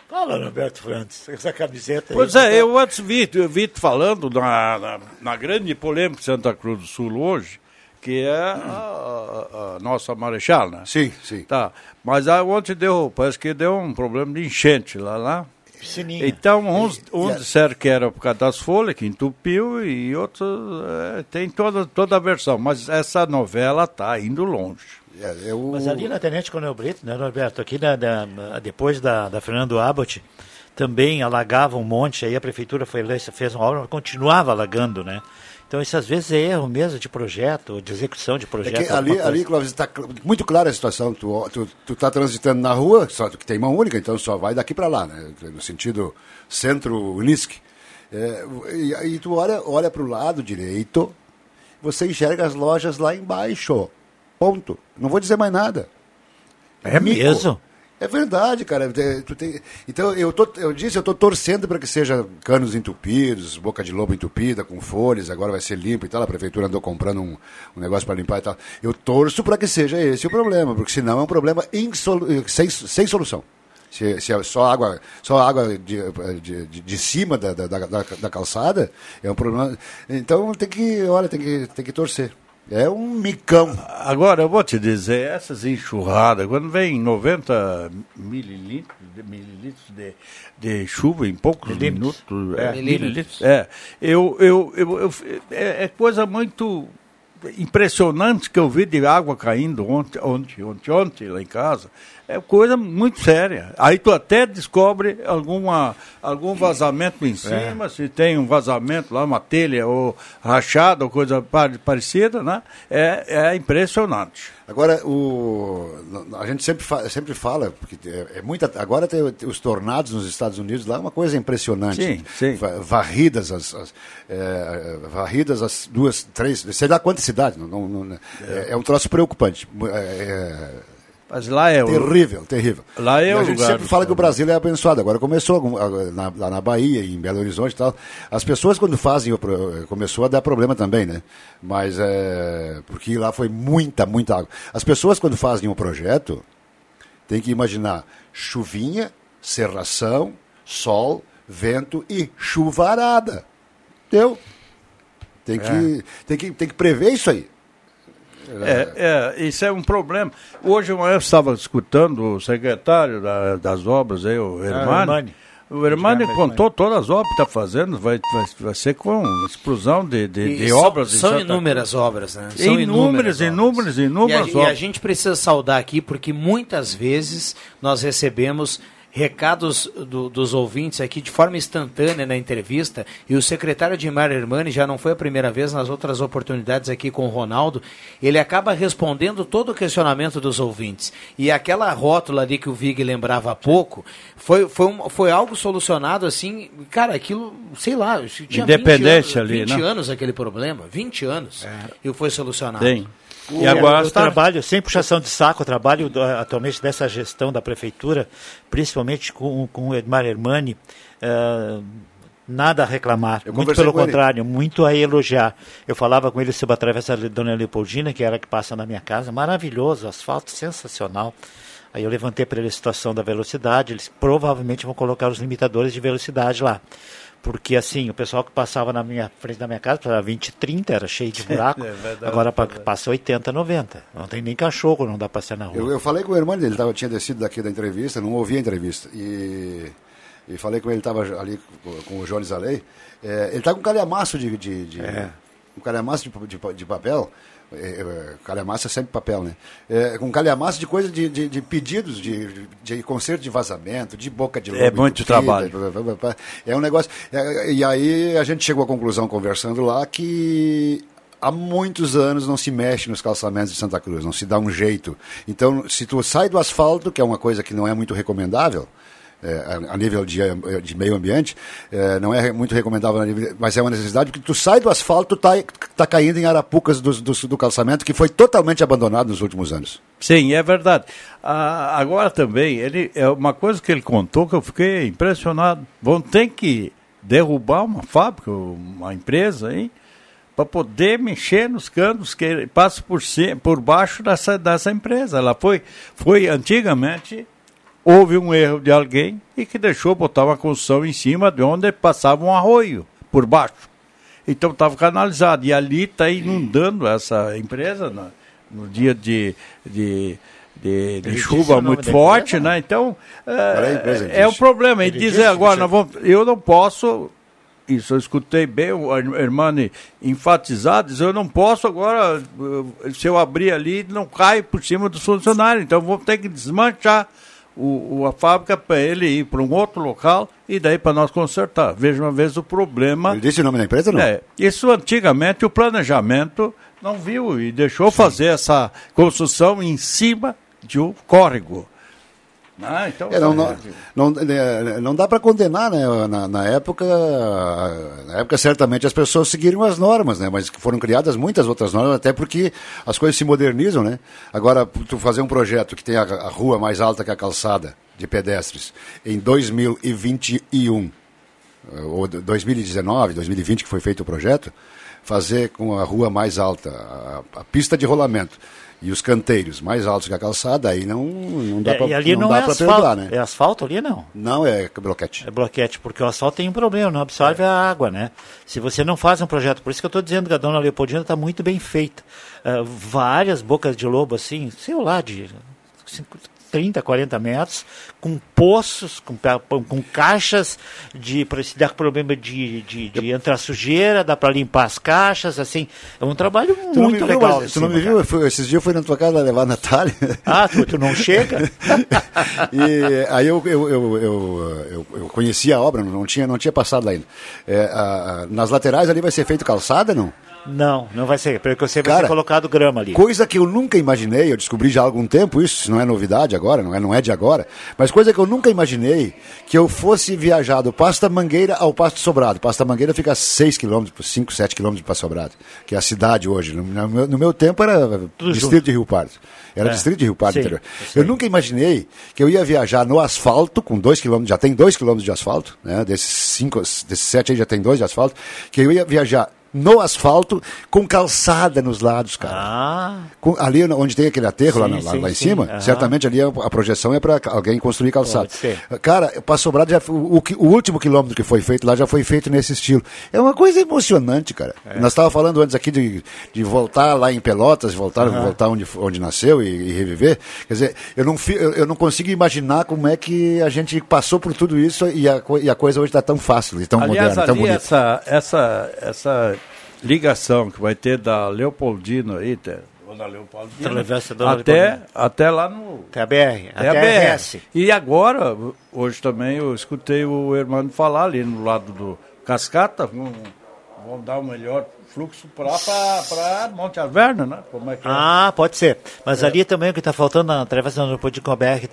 Speaker 5: Fala, Roberto Frantes, essa camiseta
Speaker 21: Pois
Speaker 5: aí,
Speaker 21: é, eu antes vi, eu vi falando na, na, na, grande polêmica de Santa Cruz do Sul hoje, que é a, nossa Marechal, né?
Speaker 6: Sim, sim.
Speaker 21: Tá, mas aí ontem deu, parece que deu um problema de enchente lá, lá.
Speaker 5: Piscininha.
Speaker 21: Então, uns, uns disseram que era por causa das folhas, que entupiu, e outros é, tem toda, toda a versão. Mas essa novela está indo longe.
Speaker 6: É, eu...
Speaker 5: Mas ali na Tenente Coronel Brito, né, Roberto? Aqui na, na, depois da, da Fernando Abbott, também alagava um monte, aí a prefeitura foi lá, fez uma obra, mas continuava alagando, né? Então, isso às vezes é erro mesmo de projeto, de execução de projeto.
Speaker 6: É ali, ali Clóvis, está muito clara a situação. Tu, tu, tu tá transitando na rua, só que tem mão única, então só vai daqui para lá, né? No sentido centro-unisc. É, e, e, tu olha, olha para o lado direito, você enxerga as lojas lá embaixo. Ponto. Não vou dizer mais nada.
Speaker 5: É Mico. mesmo?
Speaker 6: É verdade, cara. Tem... Então, eu, tô, eu disse, eu estou torcendo para que seja canos entupidos, boca de lobo entupida, com folhas, agora vai ser limpo e tal. A prefeitura andou comprando um, um negócio para limpar e tal. Eu torço para que seja esse o problema, porque senão é um problema insolu... sem, sem solução. Se, se é só água, só água de, de, de, de cima da, da, da, da calçada, é um problema. Então tem que, olha, tem que, tem que torcer. É um micão.
Speaker 21: Agora, eu vou te dizer, essas enxurradas, quando vem 90 mililitros, de, mililitros de, de chuva em poucos mililitros, minutos, é, mililitros. é, eu, eu, eu, eu é, é, coisa muito impressionante que eu vi de água caindo ontem, ontem, ontem, ontem lá em casa é coisa muito séria. Aí tu até descobre alguma, algum vazamento em cima, é. se tem um vazamento lá, uma telha ou rachada ou coisa parecida, né? É, é impressionante.
Speaker 6: Agora, o, a gente sempre, fa, sempre fala, porque é, é muita. Agora tem os tornados nos Estados Unidos lá, é uma coisa impressionante.
Speaker 21: Sim, sim.
Speaker 6: Varridas as, as é, varridas as duas, três, sei lá quantas cidades. Não, não, não é. é. um troço preocupante. É,
Speaker 21: mas lá é
Speaker 6: terrível, o... terrível.
Speaker 21: Lá é
Speaker 6: e
Speaker 21: o
Speaker 6: a gente
Speaker 21: lugar
Speaker 6: sempre fala que o Brasil é abençoado. Agora começou na, lá na Bahia, em Belo Horizonte e tal. As pessoas quando fazem começou a dar problema também, né? Mas é porque lá foi muita, muita água. As pessoas quando fazem um projeto tem que imaginar chuvinha, serração, sol, vento e chuvarada. Entendeu? Tem que, é. tem que, tem que prever isso aí.
Speaker 21: É, é, isso é um problema. Hoje eu estava escutando o secretário da, das obras, aí, o Hermani. Ah, o Hermani contou todas as obras que está fazendo, vai, vai, vai ser com explosão de, de, de
Speaker 1: são,
Speaker 21: obras.
Speaker 1: São inúmeras obras, né?
Speaker 21: São inúmeras, inúmeras, inúmeras,
Speaker 1: e a, obras. E a gente precisa saudar aqui, porque muitas vezes nós recebemos recados do, dos ouvintes aqui de forma instantânea na entrevista. E o secretário de Mar Hermani já não foi a primeira vez nas outras oportunidades aqui com o Ronaldo. Ele acaba respondendo todo o questionamento dos ouvintes. E aquela rótula ali que o Vig lembrava há pouco foi, foi, um, foi algo solucionado assim. Cara, aquilo, sei lá, tinha
Speaker 21: Independência
Speaker 1: 20 anos,
Speaker 21: ali,
Speaker 1: 20
Speaker 21: né?
Speaker 1: anos aquele problema. 20 anos. E foi solucionado.
Speaker 21: Tem.
Speaker 5: E agora eu trabalho, sem puxação de saco, eu trabalho do- atualmente dessa gestão da prefeitura, principalmente com, com o Edmar Hermani, ah, nada a reclamar,
Speaker 6: Eu
Speaker 5: muito pelo
Speaker 6: com ele.
Speaker 5: contrário, muito a elogiar. Eu falava com ele sobre a travessa da Dona Leopoldina, que era a que passa na minha casa, maravilhoso, asfalto sensacional. Aí eu levantei para ele a situação da velocidade, eles provavelmente vão colocar os limitadores de velocidade lá. Porque assim, o pessoal que passava na minha frente da minha casa, passava 20, 30, era cheio de buraco.
Speaker 6: É verdade,
Speaker 5: Agora pa- passa 80, 90. Não tem nem cachorro, não dá pra passear na rua.
Speaker 6: Eu, eu falei com o irmão dele, ele tava, tinha descido daqui da entrevista, não ouvi a entrevista. E, e falei com ele, estava ali com, com o Jones Alei. É, ele está com um calhamaço de. de, de Um calhamaço de, de, de papel. É, é, calhamaço é sempre papel, né? É, com calhamaço de coisa de, de, de pedidos de, de conserto de vazamento, de boca de
Speaker 21: É
Speaker 6: lobo
Speaker 21: muito
Speaker 6: entupida,
Speaker 21: trabalho.
Speaker 6: É um negócio. é, e aí a gente chegou à conclusão, conversando lá, que há muitos anos não se mexe nos calçamentos de Santa Cruz, não se dá um jeito. Então, se tu sai do asfalto, que é uma coisa que não é muito recomendável, é, a, nível de, de meio ambiente, é, não é muito recomendável, mas é uma necessidade, porque tu sai do asfalto, tá, tá caindo em arapucas do, do, do calçamento, que foi totalmente abandonado nos últimos anos.
Speaker 21: Sim, é verdade. Ah, agora também, ele é uma coisa que ele contou que eu fiquei impressionado. Vão ter que derrubar uma fábrica, uma empresa aí, para poder mexer nos canos que passa por, por baixo dessa, dessa empresa. Ela foi, foi antigamente houve um erro de alguém e que deixou botar uma construção em cima de onde passava um arroio por baixo. Então estava canalizado. E ali está inundando essa empresa na- no dia de, de, de, de chuva
Speaker 5: o
Speaker 21: muito forte,
Speaker 5: empresa,
Speaker 21: né? Então
Speaker 6: é a
Speaker 21: é,
Speaker 6: empresa,
Speaker 21: é o
Speaker 6: disse?
Speaker 21: problema. E
Speaker 6: Ele
Speaker 21: dizer agora, vamos, eu não posso. Isso, eu escutei bem o Hermani enfatizar, dizer, eu não posso agora, eh, se eu abrir ali, não cai por cima dos funcionários, então vou ter que desmanchar o, a fábrica para ele ir para um outro local e daí para nós consertar. Veja uma vez o problema.
Speaker 6: Ele disse o nome da empresa não?
Speaker 21: É, isso antigamente o planejamento não viu e deixou fazer essa construção em cima de um córrego. Ah, então,
Speaker 6: É, não, não, não, é, não dá para condenar, né? Na, na época, na época certamente as pessoas seguiram as normas, né? Mas foram criadas muitas outras normas, até porque as coisas se modernizam, né? Agora, tu fazer um projeto que tem a, a rua mais alta que a calçada de pedestres em 2021 eh, ou 2019, 2020 que foi feito o projeto, fazer com a rua mais alta, a, a pista de rolamento e os canteiros mais altos que a calçada, aí não, não dá
Speaker 5: É,
Speaker 6: para
Speaker 5: e ali não,
Speaker 6: dá
Speaker 5: é
Speaker 6: perdoar, né?
Speaker 5: É asfalto ali, não?
Speaker 6: Não, é bloquete.
Speaker 5: É bloquete, porque o asfalto tem um problema, não absorve a água, né? Se você não faz um projeto, por isso que eu estou dizendo que a dona Leopoldina está muito bem feita. Ah, várias bocas de lobo, assim, sei lá, de 50, 30, 40 metros, com poços, com, com caixas, de, para se dar problema de, de, de entrar sujeira, dá para limpar as caixas, assim. É um trabalho
Speaker 6: Tu não
Speaker 5: muito
Speaker 6: viu,
Speaker 5: legal.
Speaker 6: mas- tu não
Speaker 5: assim,
Speaker 6: me viu? Eu fui- esses dias eu fui na tua casa levar a Natália.
Speaker 5: Ah, tu, tu não chega?
Speaker 6: e aí eu, eu, eu, eu, eu- eu conheci a obra, não tinha, não tinha passado lá ainda. É, a- a- nas laterais ali vai ser feito calçada, não?
Speaker 5: Não, não vai ser, porque você vai
Speaker 6: Cara,
Speaker 5: ser colocado grama ali.
Speaker 6: Coisa que eu nunca imaginei, eu descobri já há algum tempo, isso não é novidade agora, não é, não é de agora, mas coisa que eu nunca imaginei, que eu fosse viajar do Pasto da Mangueira ao Pasto Sobrado. Pasto da Mangueira fica a 6 km, 5, 7 km de Pasto Sobrado, que é a cidade hoje. No, no meu, no meu tempo era
Speaker 5: Tudo
Speaker 6: distrito
Speaker 5: junto.
Speaker 6: de Rio Pardo. Era
Speaker 5: É,
Speaker 6: distrito de Rio Pardo
Speaker 5: sim,
Speaker 6: interior.
Speaker 5: eu
Speaker 6: Eu nunca imaginei que eu ia viajar no asfalto, com 2 km, já tem 2 km de asfalto, né? desses 5, desses 7 aí já tem 2 de asfalto, que eu ia viajar no asfalto com calçada nos lados, cara.
Speaker 5: Ah.
Speaker 6: Com- ali onde tem aquele aterro lá,
Speaker 5: Sim,
Speaker 6: na- lá,
Speaker 5: sim,
Speaker 6: lá em cima,
Speaker 5: Aham.
Speaker 6: certamente ali a, a projeção é para alguém construir
Speaker 5: ser.
Speaker 6: Cara, o Passo Sobrado já o, que- o último quilômetro que foi feito lá já foi feito nesse estilo. É uma coisa emocionante, cara.
Speaker 5: É.
Speaker 6: Nós estávamos falando antes aqui de, de voltar lá em Pelotas, voltar,
Speaker 5: Aham.
Speaker 6: voltar onde, onde nasceu e, e reviver. Quer dizer, eu não, fi- eu, eu não consigo imaginar como é que a gente passou por tudo isso e a, e a coisa hoje está tão fácil, e tão
Speaker 21: Aliás,
Speaker 6: moderna, tão bonita.
Speaker 21: essa, essa, essa ligação que vai ter da Leopoldino aí, Dona Leopoldina.
Speaker 5: Dona
Speaker 21: até,
Speaker 5: Leopoldina.
Speaker 21: até lá no...
Speaker 5: Até a BR.
Speaker 21: Até
Speaker 5: Até
Speaker 21: a
Speaker 5: a
Speaker 21: BR.
Speaker 5: RS.
Speaker 21: E agora, hoje também eu escutei o Hermano falar ali no lado do Cascata, vão, vão dar o melhor fluxo para Monte Alverno, né? Como é que é?
Speaker 5: Ah, pode ser. Mas ali também o que está faltando na travessa do Leopoldina com a BR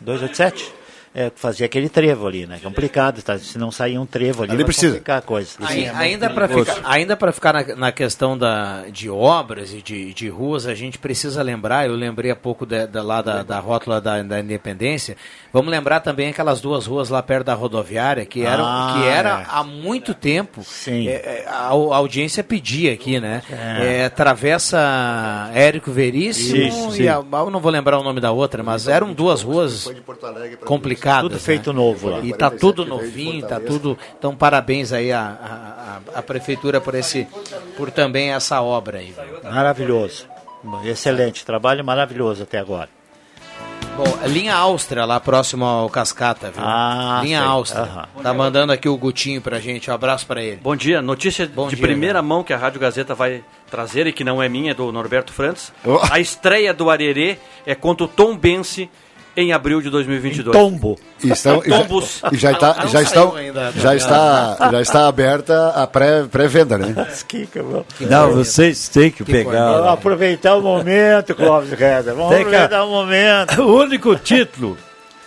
Speaker 5: 287 é fazer aquele trevo ali, né? Complicado, tá? Se não sair um trevo ali,
Speaker 6: Ali
Speaker 5: vai
Speaker 6: precisa.
Speaker 5: complicar a coisa. É
Speaker 1: ainda para ficar, ainda para ficar na, na questão da, de obras e de, de ruas, a gente precisa lembrar, eu lembrei há pouco da, da- lá da, da rótula da, da Independência, vamos lembrar também aquelas duas ruas lá perto da rodoviária, que eram
Speaker 5: Ah,
Speaker 1: que era
Speaker 5: é.
Speaker 1: há muito tempo,
Speaker 5: Sim.
Speaker 1: é, é, a, a audiência pedia aqui, né? É, travessa Érico Veríssimo
Speaker 5: Isso,
Speaker 1: e a, eu não vou lembrar o nome da outra, mas eram duas ruas complicadas.
Speaker 5: Tudo feito
Speaker 1: né?
Speaker 5: novo lá.
Speaker 1: E tá tudo novinho, tá tudo. Então parabéns aí à, à, à- prefeitura por esse, por também essa obra aí.
Speaker 5: Maravilhoso. Excelente. Trabalho maravilhoso até agora.
Speaker 1: Bom, linha Áustria lá próximo ao Cascata, viu?
Speaker 5: Ah,
Speaker 1: linha
Speaker 5: sei.
Speaker 1: Áustria.
Speaker 5: Aham.
Speaker 1: Tá mandando aqui o Gutinho pra gente. Um abraço pra ele.
Speaker 22: Bom dia, notícia
Speaker 1: Bom
Speaker 22: de
Speaker 1: dia,
Speaker 22: primeira mão que a Rádio Gazeta vai trazer e que não é minha, é do Norberto Frantz.
Speaker 6: Oh.
Speaker 22: A estreia do Arerê é contra o Tom Bense em abril de 2022.
Speaker 5: Tombo.
Speaker 6: E, estão, e já,
Speaker 22: Tombos.
Speaker 6: e já, está, já, estão,
Speaker 1: ainda.
Speaker 6: já, está, já está aberta a pré- pré-venda, né?
Speaker 5: Kika, meu.
Speaker 21: Não, vocês têm que,
Speaker 1: Que
Speaker 21: pegar...
Speaker 5: Vamos aproveitar o momento, Clóvis Reda. Vamos
Speaker 21: Tem que-
Speaker 5: aproveitar o momento.
Speaker 21: O único título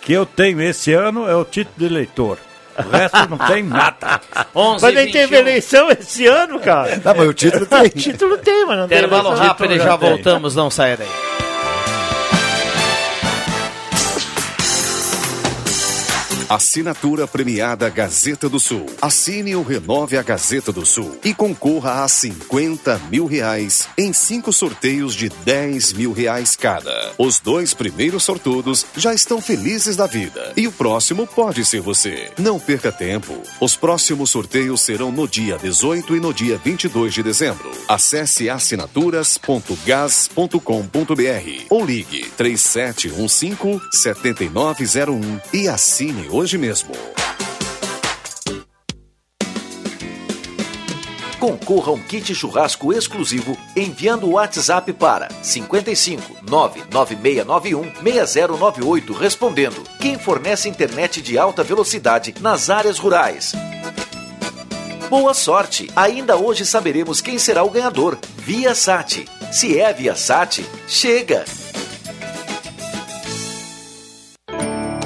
Speaker 21: que eu tenho esse ano é o título de eleitor. O resto não tem nada.
Speaker 1: 11
Speaker 5: Mas nem teve
Speaker 1: 21.
Speaker 5: eleição esse ano, cara.
Speaker 6: Não, mas o título tem.
Speaker 5: Título tem, mas não tem
Speaker 1: Intervalo rápido e já voltamos. Não saia daí.
Speaker 2: Assinatura premiada Gazeta do Sul. Assine ou renove a Gazeta do Sul e concorra a 50 mil reais em cinco sorteios de 10 mil reais cada. Os dois primeiros sortudos já estão felizes da vida e o próximo pode ser você. Não perca tempo. Os próximos sorteios serão no dia 18 e no dia 22 de dezembro. Acesse assinaturas.gas.com.br ou ligue 3715-7901 e assine hoje mesmo.
Speaker 23: Concorra a um kit churrasco exclusivo enviando o WhatsApp para 55 99691 6098 respondendo quem fornece internet de alta velocidade nas áreas rurais. Boa sorte! Ainda hoje saberemos quem será o ganhador. Via Sat. Se é Via Sat, chega!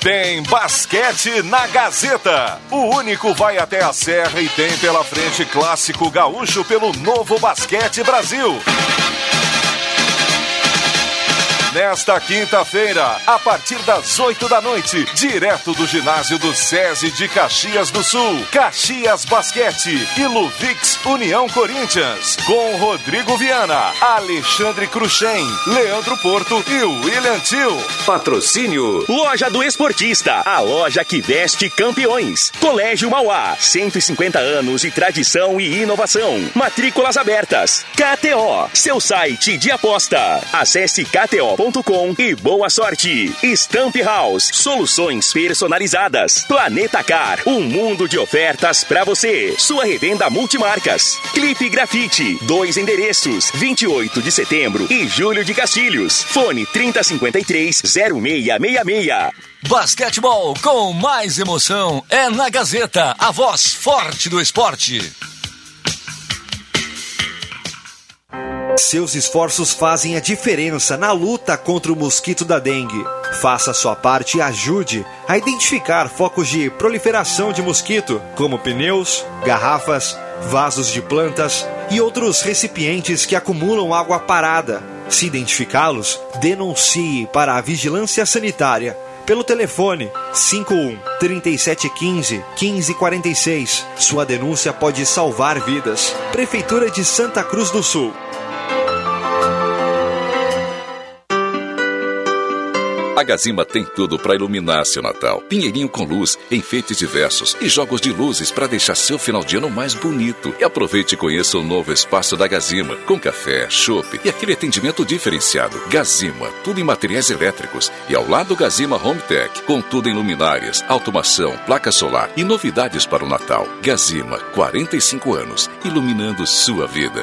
Speaker 24: Tem basquete na Gazeta. O único vai até a Serra e tem pela frente clássico gaúcho pelo Novo Basquete Brasil. Nesta quinta-feira, a partir das 8 da noite, direto do ginásio do SESI de Caxias do Sul, Caxias Basquete e Luvix União Corinthians, com Rodrigo Viana, Alexandre Cruxem, Leandro Porto e William Tio.
Speaker 25: Patrocínio Loja do Esportista, a loja que veste campeões. Colégio Mauá, 150 anos de tradição e inovação. Matrículas abertas. KTO, seu site de aposta. Acesse kto.com e boa sorte. Stamp House, soluções personalizadas. Planeta Car, um mundo de ofertas para você. Sua revenda multimarcas. Clipe Grafite, dois endereços, 28 de setembro e Júlio de Castilhos. Fone 3053 0666.
Speaker 26: Basquetebol com mais emoção é na Gazeta, a voz forte do esporte.
Speaker 16: Seus esforços fazem a diferença na luta contra o mosquito da dengue. Faça sua parte e ajude a identificar focos de proliferação de mosquito, como pneus, garrafas, vasos de plantas e outros recipientes que acumulam água parada. Se identificá-los, denuncie para a Vigilância Sanitária pelo telefone 51 3715 1546. Sua denúncia pode salvar vidas. Prefeitura de Santa Cruz do Sul.
Speaker 27: A Gazima tem tudo para iluminar seu Natal. Pinheirinho com luz, enfeites diversos e jogos de luzes para deixar seu final de ano mais bonito. E aproveite e conheça o novo espaço da Gazima, com café, chopp e aquele atendimento diferenciado. Gazima, tudo em materiais elétricos. E ao lado Gazima Home Tech, com tudo em luminárias, automação, placa solar e novidades para o Natal. Gazima, 45 anos, iluminando sua vida.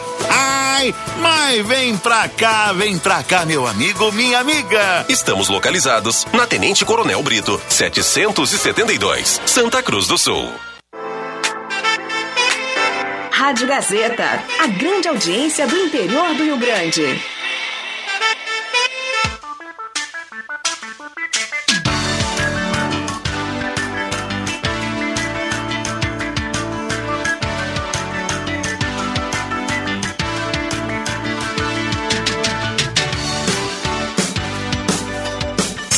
Speaker 28: Ai, mas vem pra cá, vem pra cá, meu amigo, minha amiga.
Speaker 29: Estamos localizados na Tenente Coronel Brito, 772, Santa Cruz do Sul.
Speaker 12: Rádio Gazeta, a grande audiência do interior do Rio Grande.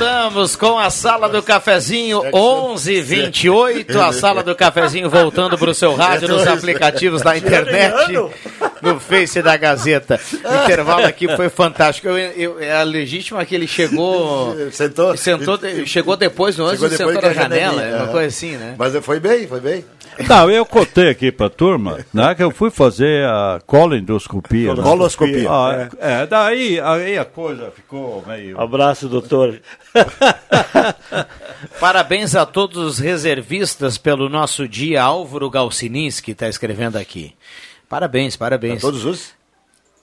Speaker 1: Voltamos com a sala do cafezinho 1128, a sala do cafezinho voltando para o seu rádio nos aplicativos da internet, no Face da Gazeta. O intervalo aqui foi fantástico. Eu, eu, é legítimo que ele chegou,
Speaker 6: sentou,
Speaker 1: sentou, chegou depois no ônibus,
Speaker 6: Chegou depois
Speaker 1: sentou na janela, uma
Speaker 6: aham.
Speaker 1: coisa assim, né?
Speaker 6: Mas foi bem, foi bem.
Speaker 21: Não, eu contei aqui pra turma, né, que eu fui fazer a colendoscopia. né?
Speaker 6: Coloscopia.
Speaker 21: Ah, é. daí aí a coisa ficou meio...
Speaker 5: Abraço, doutor.
Speaker 1: Parabéns a todos os reservistas pelo nosso dia. Álvaro Galcininski está escrevendo aqui. Parabéns, parabéns.
Speaker 6: A todos os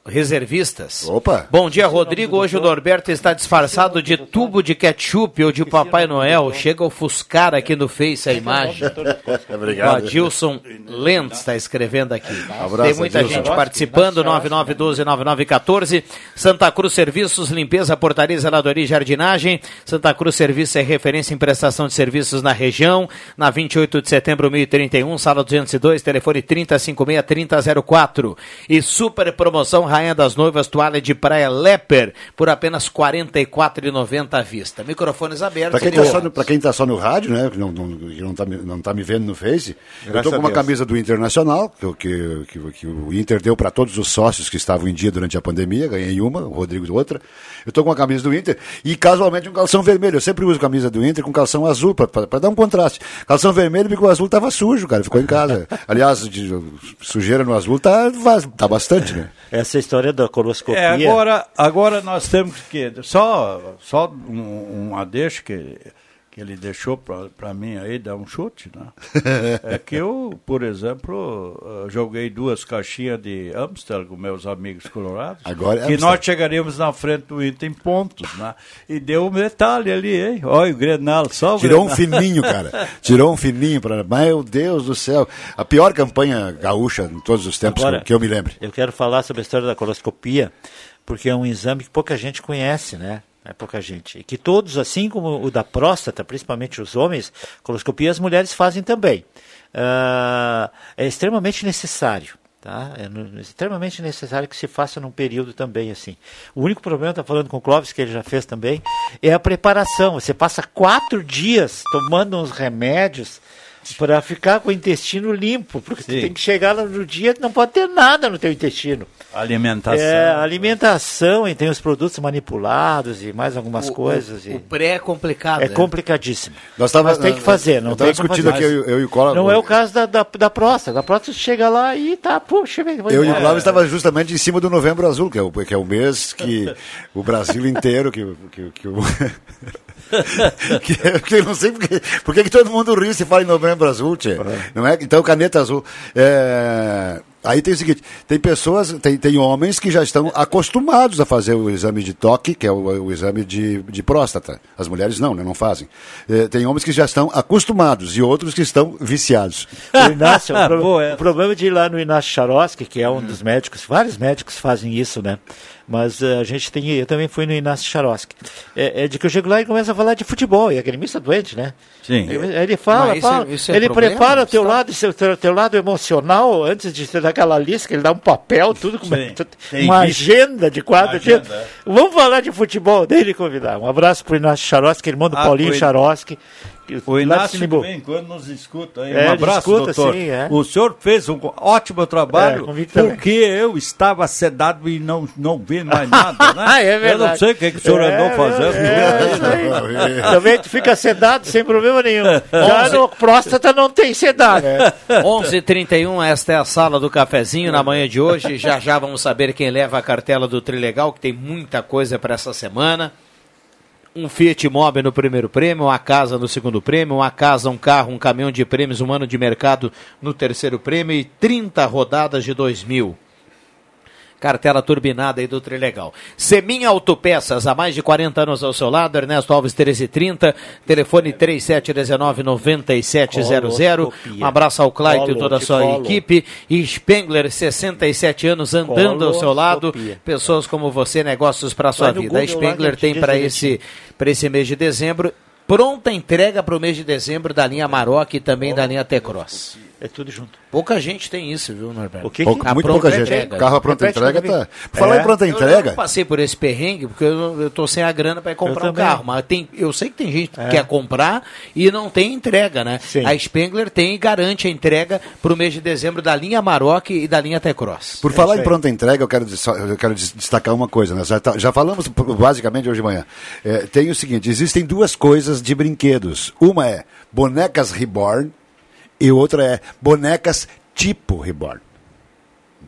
Speaker 1: reservistas.
Speaker 6: Opa.
Speaker 1: Bom dia, Rodrigo. Hoje o Norberto está disfarçado de tubo de ketchup ou de Papai Noel. Chega a ofuscar aqui no Face a imagem.
Speaker 6: Obrigado.
Speaker 1: O Adilson Lentz está escrevendo aqui.
Speaker 6: Abraço,
Speaker 1: Tem muita
Speaker 6: Adilson.
Speaker 1: gente participando. 9912-9914. Santa Cruz Serviços, limpeza, portaria, zeladoria e jardinagem. Santa Cruz Serviços é referência em prestação de serviços na região. Na 28 de setembro, 1031, sala 202, telefone 3056-3004. E super promoção Rainha das Noivas, toalha de praia Leper, por apenas R$ 44,90 à vista. Microfones abertos.
Speaker 6: Pra quem, tá só quem tá só no rádio, né? Que não, não, que não, tá, me- não tá me vendo no Face, eu
Speaker 1: Graças
Speaker 6: tô com
Speaker 1: a
Speaker 6: uma camisa do Internacional, que, o- que, que, que o Inter deu para todos os sócios que estavam em dia durante a pandemia, ganhei uma, o Rodrigo outra. Eu tô com uma camisa do Inter e casualmente um calção vermelho. Eu sempre uso camisa do Inter com calção azul, para dar um contraste. Calção vermelho porque o azul tava sujo, cara, ficou em casa. Aliás, de, sujeira no azul tá, tá bastante, né?
Speaker 5: Essa história da coloscopia.
Speaker 21: É, agora, agora nós temos que. Só, só um, um adeixo que, que ele deixou para mim aí, dar um chute, né? É que eu, por exemplo, eh, joguei duas caixinhas de Amstel com meus amigos colorados.
Speaker 6: Agora é
Speaker 21: que
Speaker 6: Amstel.
Speaker 21: nós chegaríamos na frente do Inter em pontos, né? E deu um detalhe ali, hein? Olha o Grenal, só o
Speaker 6: Tirou um
Speaker 21: Grenal.
Speaker 6: fininho, cara. Tirou um fininho para. Meu Deus do céu. A pior campanha gaúcha em todos os tempos
Speaker 5: Agora,
Speaker 6: que eu me lembre.
Speaker 5: Eu quero falar sobre a história da coloscopia, porque é um exame que pouca gente conhece, né? É pouca gente. E que todos, assim como o da próstata, principalmente os homens, coloscopia as mulheres fazem também. Ah, é extremamente necessário. Tá? É extremamente necessário que se faça num período também assim. O único problema, está falando com o Clóvis, que ele já fez também, é a preparação. Você passa quatro dias tomando uns remédios para ficar com o intestino limpo, porque você
Speaker 21: Sim.
Speaker 5: tem que chegar lá no dia que não pode ter nada no teu intestino.
Speaker 21: Alimentação.
Speaker 5: É, alimentação e tem os produtos manipulados e mais algumas
Speaker 1: O-
Speaker 5: coisas.
Speaker 1: o-
Speaker 5: e-
Speaker 1: o pré é complicado,
Speaker 5: É
Speaker 1: né?
Speaker 5: complicadíssimo.
Speaker 6: Nós tava-
Speaker 5: Mas tem que fazer, não tem
Speaker 6: discutindo aqui, eu- eu e o Cola-
Speaker 5: Não é o caso da, da, da próstata. Da próstata chega lá e tá, puxa,
Speaker 6: Eu e o. Cláudio estava justamente em cima do Novembro Azul, que é o, que é o mês que o Brasil inteiro, que, que, que o... que, que eu não sei porque, porque que todo mundo ri se fala em Novembro Azul, tchê. não é? Então, caneta azul. É, Aí tem o seguinte, tem pessoas, tem, tem homens que já estão acostumados a fazer o exame de toque, que é o, o exame de, de próstata. As mulheres não, né, não fazem. É, tem homens que já estão acostumados e outros que estão viciados.
Speaker 5: O Inácio, o, pro-
Speaker 21: Boa essa.
Speaker 5: o problema de ir lá no Inácio Charoski, que é um dos médicos, vários médicos fazem isso, né? Mas eh, a gente tem, eu também fui no Inácio Charoski. É, é de que eu chego lá e começa a falar de futebol, e é gremista doente, né?
Speaker 21: Sim.
Speaker 5: Ele, ele fala,
Speaker 1: isso é-
Speaker 5: fala,
Speaker 1: isso é
Speaker 5: ele
Speaker 1: problema?
Speaker 5: prepara o teu
Speaker 1: Você tá-
Speaker 5: lado, seu, teu, teu lado emocional antes de ser daquela lista, que ele dá um papel, tudo,
Speaker 21: Sim. Tem
Speaker 5: uma agenda de quatro dias.
Speaker 21: agenda, é.
Speaker 5: Vamos falar de futebol dele convidar. Um abraço pro Inácio Charoski, irmão do
Speaker 21: Ah,
Speaker 5: Paulinho Charoski.
Speaker 21: O Inácio de vez em quando nos escuta. Hein?
Speaker 5: É,
Speaker 21: um abraço,
Speaker 5: escuta,
Speaker 21: doutor.
Speaker 5: sim, é.
Speaker 21: O senhor fez um ótimo
Speaker 5: É,
Speaker 21: trabalho
Speaker 5: também.
Speaker 21: porque eu estava sedado e não, não vendo mais nada, né?
Speaker 5: Ah, é
Speaker 21: Eu
Speaker 5: verdade.
Speaker 21: não sei o que, que o senhor
Speaker 5: É,
Speaker 21: andou fazendo.
Speaker 5: é, aí. Também tu fica sedado sem problema nenhum. Já no próstata não tem sedado.
Speaker 1: 11:31 esta é a sala do cafezinho na manhã de hoje. Já já vamos saber quem leva a cartela do Trilegal, que tem muita coisa para essa semana. Um Fiat Mobi no primeiro prêmio, uma casa no segundo prêmio, uma casa, um carro, um caminhão de prêmios, um ano de mercado no terceiro prêmio e 30 rodadas de 2 mil. Cartela turbinada aí do Trilegal. Seminha Autopeças, há mais de 40 anos ao seu lado, Ernesto Alves 1330, telefone 3719-9700. Um abraço ao Claito e toda a sua
Speaker 5: colo.
Speaker 1: equipe. E Spengler, 67 anos, andando ao seu lado. Pessoas como você, negócios para sua vida. A
Speaker 5: Google lá
Speaker 1: Spengler
Speaker 5: te
Speaker 1: tem para esse, pra esse mês de dezembro. Pronta entrega para o mês de dezembro da linha Maroc e também da linha T-Cross.
Speaker 5: É tudo junto.
Speaker 1: Pouca gente tem isso, viu, Norberto?
Speaker 5: O que
Speaker 6: Pouca-
Speaker 1: A
Speaker 6: muito
Speaker 1: pronta
Speaker 6: pouca gente.
Speaker 1: entrega.
Speaker 6: O carro à pronta
Speaker 5: Repete
Speaker 6: entrega tá. Por falar
Speaker 5: É.
Speaker 6: em pronta
Speaker 1: Eu- Eu,
Speaker 6: entrega,
Speaker 1: não passei por esse perrengue, porque eu, eu tô sem a grana para comprar um
Speaker 5: também.
Speaker 1: carro. Mas tem, eu sei que tem gente que
Speaker 5: É.
Speaker 1: quer comprar e não tem entrega, né?
Speaker 5: Sim.
Speaker 1: A Spengler tem e garante a entrega para o mês de dezembro da linha Maroc e da linha T-Cross.
Speaker 6: Por
Speaker 5: É
Speaker 6: falar em pronta entrega, eu quero, eu quero des- destacar uma coisa. Nós já, tá- já falamos basicamente hoje de manhã. É, tem o seguinte: existem duas coisas de brinquedos. Uma é bonecas reborn e outra é bonecas tipo reborn.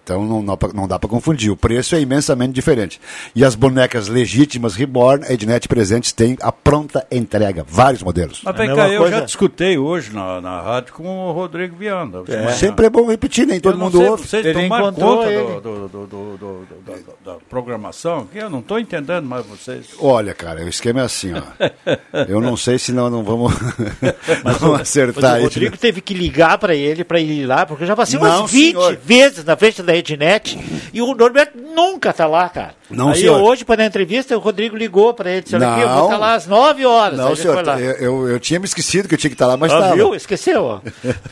Speaker 6: Então não, não, não dá para confundir. O preço é imensamente diferente. E as bonecas legítimas Reborn, a Ednet Presentes tem a pronta entrega. Vários modelos.
Speaker 21: Mas vem
Speaker 5: É a
Speaker 21: cá, eu
Speaker 5: coisa.
Speaker 21: já discutei hoje na, na rádio com o Rodrigo Viana. manhã.
Speaker 6: Sempre é bom repetir, nem todo
Speaker 21: não
Speaker 6: mundo
Speaker 21: sei,
Speaker 6: ouve.
Speaker 21: Vocês
Speaker 5: Ele
Speaker 21: tomaram conta
Speaker 5: ele.
Speaker 21: do, do, do, do- do- do- da, da programação aqui? Eu não estou entendendo mais vocês.
Speaker 6: Olha, cara, o esquema é assim, ó. Eu não sei se não, não vamos,
Speaker 5: Mas
Speaker 6: acertar
Speaker 5: o
Speaker 6: aí.
Speaker 5: Rodrigo teve que ligar para ele para ir lá, porque eu já passei
Speaker 6: Não,
Speaker 5: umas 20
Speaker 6: senhor.
Speaker 5: vezes na frente da Ednet e o Norberto nunca tá lá, cara.
Speaker 6: Não,
Speaker 5: Aí
Speaker 6: senhor.
Speaker 5: hoje, para a entrevista, o Rodrigo ligou para ele, disse, olha aqui, eu vou estar lá às 9 horas.
Speaker 6: Não, senhor,
Speaker 5: foi lá.
Speaker 6: eu, eu, eu tinha me esquecido que eu tinha que estar lá, mas
Speaker 5: Ah, viu? Esqueceu.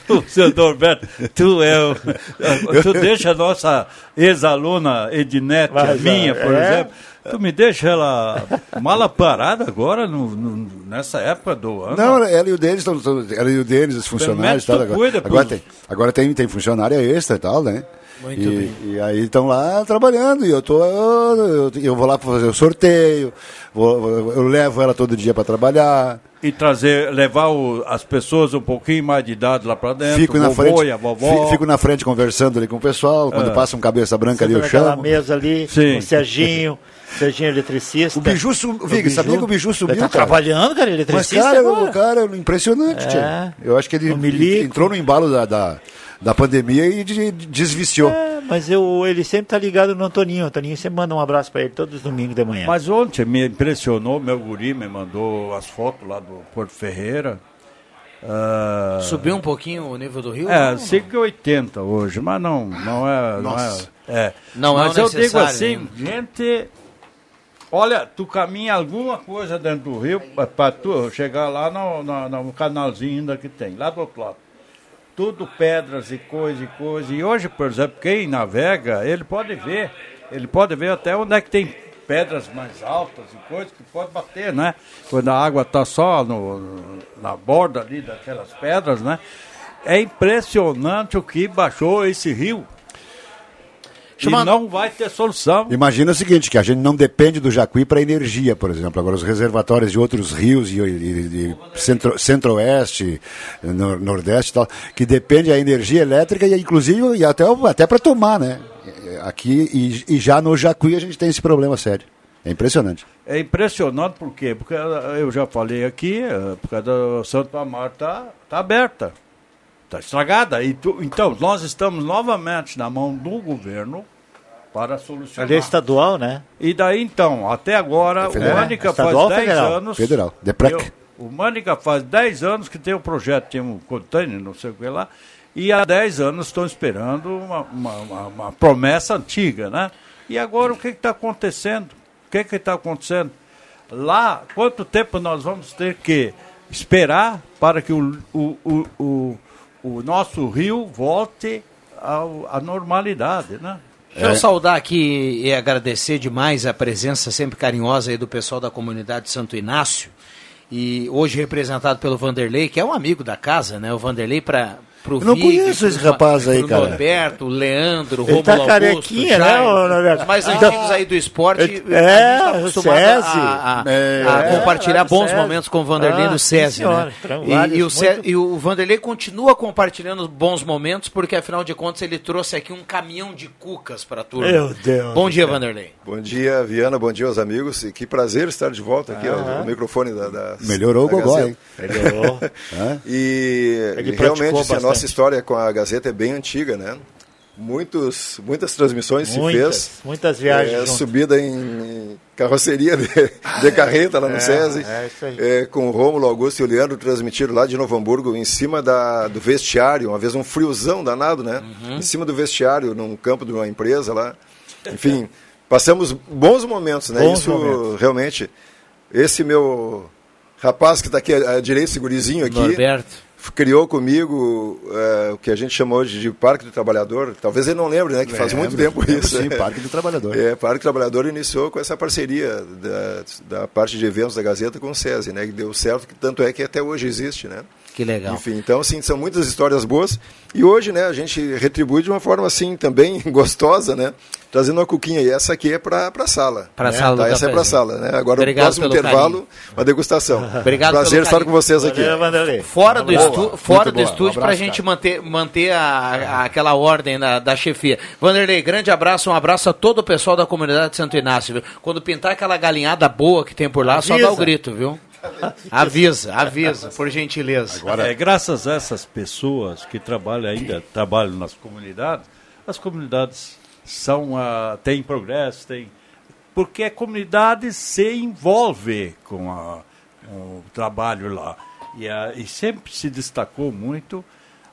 Speaker 21: O seu Norberto, tu é o, tu deixa a nossa ex-aluna Ednete, a
Speaker 5: Mas,
Speaker 21: minha, por
Speaker 5: é?
Speaker 21: exemplo, tu me deixa ela mala parada agora, no, no- nessa época do ano?
Speaker 6: Não, ela e o estão- ela e o Denis, os funcionários tal. Agora,
Speaker 21: cuida,
Speaker 6: agora, tem, agora tem, tem funcionária extra e tal, né?
Speaker 1: Muito
Speaker 6: e,
Speaker 1: bem.
Speaker 6: e aí estão lá trabalhando e eu tô eu, eu vou lá para fazer o sorteio, vou- eu levo ela todo dia para trabalhar.
Speaker 21: E trazer, levar o- as pessoas um pouquinho mais de idade lá pra dentro,
Speaker 6: Fico
Speaker 21: o
Speaker 6: na,
Speaker 21: vovô
Speaker 6: frente,
Speaker 21: e a vovó.
Speaker 6: fi- fico na frente conversando ali com o pessoal. Quando
Speaker 21: É.
Speaker 6: passa um cabeça branca ali, eu chamo.
Speaker 5: mesa ali,
Speaker 21: Sim.
Speaker 5: com o Serginho, Serginho eletricista.
Speaker 6: O Biju subiu, Vig, sabia que o Biju subiu,
Speaker 5: Ele tá
Speaker 6: cara?
Speaker 5: trabalhando, cara,
Speaker 6: Mas,
Speaker 5: eletricista
Speaker 6: cara, o
Speaker 5: agora.
Speaker 6: cara é impressionante,
Speaker 5: É.
Speaker 6: tia. Eu acho que ele
Speaker 5: O Milico.
Speaker 6: entrou no embalo da, da, da pandemia e de- de- desviciou.
Speaker 5: É, mas eu, ele sempre tá ligado no Antoninho. Antoninho sempre manda um abraço para ele todos os domingos de manhã.
Speaker 21: Mas ontem me impressionou, meu guri me mandou as fotos lá do Porto Ferreira. Ah,
Speaker 1: Subiu um pouquinho o nível do rio?
Speaker 21: É,
Speaker 1: Não.
Speaker 21: 5,80 hoje, mas não, não é.
Speaker 6: Nossa.
Speaker 21: Não é, é.
Speaker 1: Não é
Speaker 21: mas
Speaker 1: o
Speaker 21: eu digo assim,
Speaker 1: né?
Speaker 21: gente. Olha, tu caminha alguma coisa dentro do rio para tu chegar lá no, no, no canalzinho ainda que tem, lá do outro lado. Tudo pedras e coisa e coisa. E hoje, por exemplo, quem navega, ele pode ver, ele pode ver até onde é que tem pedras mais altas e coisas que pode bater, né? Quando a água está só no, na borda ali daquelas pedras, né? É impressionante o que baixou esse rio.
Speaker 6: Chama-
Speaker 21: E não vai ter solução.
Speaker 6: Imagina o seguinte, que a gente não depende do Jacuí para energia, por exemplo. Agora, os reservatórios de outros rios e, e- e centro- centro-oeste, nor- nordeste e tal, que depende da energia elétrica e inclusive e até, até para tomar, né? Aqui e, e já no Jacuí a gente tem esse problema sério. É impressionante.
Speaker 21: É impressionante por quê? Porque eu já falei aqui, eh, por causa do Santo Amaro tá, tá aberta, tá estragada. E tu- então, nós estamos novamente na mão do governo para solucionar.
Speaker 5: Ali é estadual, né?
Speaker 21: E daí então, até agora,
Speaker 5: É
Speaker 21: o. Mânica faz
Speaker 5: Estadual ou
Speaker 21: 10
Speaker 5: federal?
Speaker 21: anos.
Speaker 6: Federal, DEPREC.
Speaker 21: O Mânica faz 10 anos que tem um projeto, tem um container, não sei o que lá. E há 10 anos estão esperando uma, uma, uma- uma promessa antiga, né? E agora o que está acontecendo? O que está acontecendo? Lá, quanto tempo nós vamos ter que esperar para que o, o, o, o, o nosso rio volte ao- à normalidade, né?
Speaker 1: Deixa eu saudar aqui e agradecer demais a presença sempre carinhosa aí do pessoal da comunidade Santo Inácio. E hoje representado pelo Vanderlei, que é um amigo da casa, né? O Vanderlei para pro
Speaker 6: Eu não conheço esse rapaz aí, cara.
Speaker 1: Norberto, o Leandro,
Speaker 5: Ele
Speaker 1: Romulo
Speaker 5: tá
Speaker 1: Augusto,
Speaker 5: carequinha, né,
Speaker 1: Jaime,
Speaker 5: ô, Norberto?
Speaker 1: Os mais
Speaker 5: Então-
Speaker 1: antigos aí do esporte.
Speaker 5: É,
Speaker 1: a gente tá
Speaker 5: o
Speaker 1: acostumado
Speaker 5: SESI.
Speaker 1: a, a-
Speaker 5: É,
Speaker 1: a
Speaker 5: é,
Speaker 1: compartilhar
Speaker 5: do
Speaker 1: bons
Speaker 5: SESI.
Speaker 1: momentos com o Vanderlei
Speaker 5: Ah,
Speaker 1: no SESI,
Speaker 5: senhora.
Speaker 1: né?
Speaker 5: Foram
Speaker 1: E, e o Ce-
Speaker 5: muito-
Speaker 1: e o Vanderlei continua compartilhando bons momentos, porque afinal de contas ele trouxe aqui um caminhão de cucas para a turma.
Speaker 5: Meu Deus
Speaker 1: Bom dia. Vanderlei.
Speaker 30: Bom dia, Viana. Bom dia aos amigos. E que prazer estar de volta aqui
Speaker 6: Ah.
Speaker 30: ao, microfone da, da
Speaker 6: Melhorou o
Speaker 30: da
Speaker 6: gogó,
Speaker 30: Gazeta.
Speaker 6: hein? Melhorou.
Speaker 30: E
Speaker 6: Ele
Speaker 30: realmente. Nossa história com a Gazeta é bem antiga, né? Muitos, muitas transmissões
Speaker 5: Muitas,
Speaker 30: se fez.
Speaker 5: muitas viagens
Speaker 30: É, subida em, carroceria de, de carreta lá no
Speaker 5: É,
Speaker 30: SESI.
Speaker 5: é isso aí.
Speaker 30: é, com o Rômulo, Augusto e o Leandro transmitiram lá de Novo Hamburgo, em cima da, do vestiário, uma vez um friozão danado, né?
Speaker 5: Uhum.
Speaker 30: Em cima do vestiário, num campo de uma empresa lá. Enfim, passamos bons momentos, né?
Speaker 5: Bons
Speaker 30: Isso
Speaker 5: momentos.
Speaker 30: realmente. Esse meu rapaz que está aqui à à direita, esse gurizinho aqui.
Speaker 1: Norberto.
Speaker 30: Criou comigo é, o que a gente chama hoje de Parque do Trabalhador. Talvez ele não lembre, né? Que faz muito tempo isso.
Speaker 6: sim? Parque do Trabalhador.
Speaker 30: É, Parque do Trabalhador iniciou com essa parceria da, da parte de eventos da Gazeta com o SESI, né? Que deu certo, que tanto é que até hoje existe, né?
Speaker 1: Que legal.
Speaker 30: Enfim, então, assim, são muitas histórias boas. E hoje, né, a gente retribui de uma forma, assim, também gostosa, né? Trazendo uma cuquinha. E essa aqui é para a sala.
Speaker 1: Pra
Speaker 30: né?
Speaker 1: sala
Speaker 30: tá, Essa é para a sala, né? Agora,
Speaker 1: Obrigado
Speaker 30: no próximo
Speaker 1: pelo
Speaker 30: intervalo,
Speaker 1: carinho.
Speaker 30: uma degustação.
Speaker 1: Obrigado
Speaker 30: Prazer estar
Speaker 1: carinho.
Speaker 30: com vocês aqui.
Speaker 5: Valeu.
Speaker 1: Fora do, estu fora do
Speaker 30: boa. Um
Speaker 1: estúdio para a gente manter, manter a, a- aquela ordem da, da chefia. Vanderlei, grande abraço, um abraço a todo o pessoal da comunidade de Santo Inácio. Viu? Quando pintar aquela galinhada boa que tem por lá, só
Speaker 5: Avisa.
Speaker 1: dá o grito, viu? Avisa, avisa, por gentileza.
Speaker 21: É, graças a essas pessoas que trabalham ainda, trabalham nas comunidades, as comunidades são, ah, têm progresso, têm, porque a comunidade se envolve com, a- com o trabalho lá. E, a- e sempre se destacou muito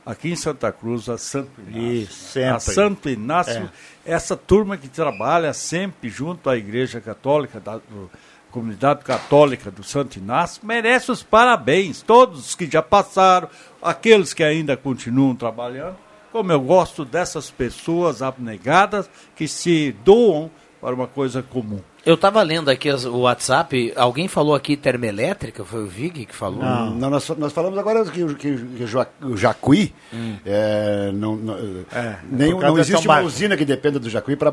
Speaker 21: aqui em Santa Cruz a Santo Inácio.
Speaker 5: Isso, sempre.
Speaker 21: A Santo Inácio, essa turma que trabalha sempre junto à Igreja Católica, da do- comunidade católica do Santo Inácio, merece os parabéns. Todos os que já passaram, aqueles que ainda continuam trabalhando. Como eu gosto dessas pessoas abnegadas que se doam para uma coisa comum.
Speaker 1: Eu estava lendo aqui as- o WhatsApp, alguém falou aqui termoelétrica, foi o Vig que falou?
Speaker 6: Não, nós, nós falamos agora que, o- que o Ja- o Jacuí,
Speaker 1: Hum.
Speaker 6: é, não, não,
Speaker 5: É, causa
Speaker 6: não existe uma usina que dependa do Jacuí para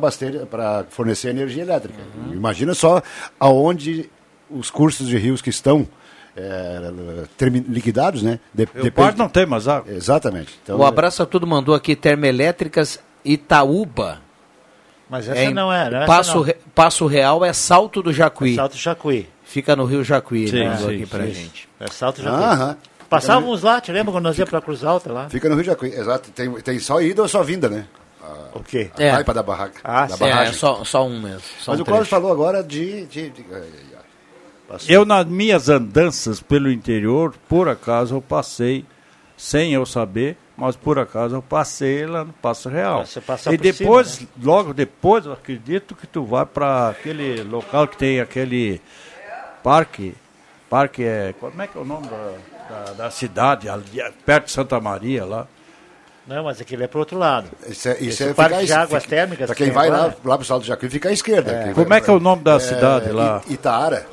Speaker 6: para fornecer energia elétrica.
Speaker 1: Uhum.
Speaker 6: Imagina só aonde os cursos de rios que estão é, liquidados, né? De,
Speaker 21: O par não tem mais água.
Speaker 6: Exatamente. Então,
Speaker 1: o abraço a tudo mandou aqui termoelétricas Itaúba.
Speaker 5: Mas essa
Speaker 1: em
Speaker 5: não é, né? Essa
Speaker 1: Passo,
Speaker 5: não.
Speaker 1: Re- Passo Real é Salto do Jacuí.
Speaker 5: Salto Jacuí.
Speaker 1: Fica no Rio Jacuí,
Speaker 21: Sim,
Speaker 1: mandou
Speaker 21: sim,
Speaker 1: aqui pra
Speaker 21: sim.
Speaker 1: gente.
Speaker 5: É Salto Jacuí.
Speaker 6: Aham.
Speaker 5: Passávamos lá, te lembra quando nós ia pra Cruz Alta lá?
Speaker 6: Fica no Rio Jacuí, exato. Tem, tem só ida ou só vinda, né? A,
Speaker 5: O quê?
Speaker 6: a
Speaker 1: É.
Speaker 6: taipa da barraca.
Speaker 5: Ah,
Speaker 6: da
Speaker 5: sim.
Speaker 1: É,
Speaker 6: barragem.
Speaker 1: é só, só um mesmo. Só
Speaker 6: Mas
Speaker 1: um
Speaker 6: o Cláudio falou agora de... de, de- ai. Passou.
Speaker 21: Eu, nas minhas andanças pelo interior, por acaso eu passei, sem eu saber, mas por acaso eu passei lá no Passo Real.
Speaker 5: Você passa
Speaker 21: e depois,
Speaker 5: cima, né?
Speaker 21: logo depois, eu acredito que tu vai para aquele local que tem aquele parque. Parque é. Como é que é o nome da, da, da cidade, ali, perto de Santa Maria lá?
Speaker 5: Não, mas aquele é pro outro lado.
Speaker 6: Isso é, isso
Speaker 5: Esse
Speaker 6: é
Speaker 5: parque de águas
Speaker 6: fica-
Speaker 5: térmicas
Speaker 6: Pra quem
Speaker 5: tem
Speaker 6: vai lá,
Speaker 5: agora.
Speaker 6: lá pro Salto do Jacuí, fica à esquerda. Quem
Speaker 21: Como
Speaker 6: vai-
Speaker 21: é que é o nome da cidade lá?
Speaker 6: Itaara.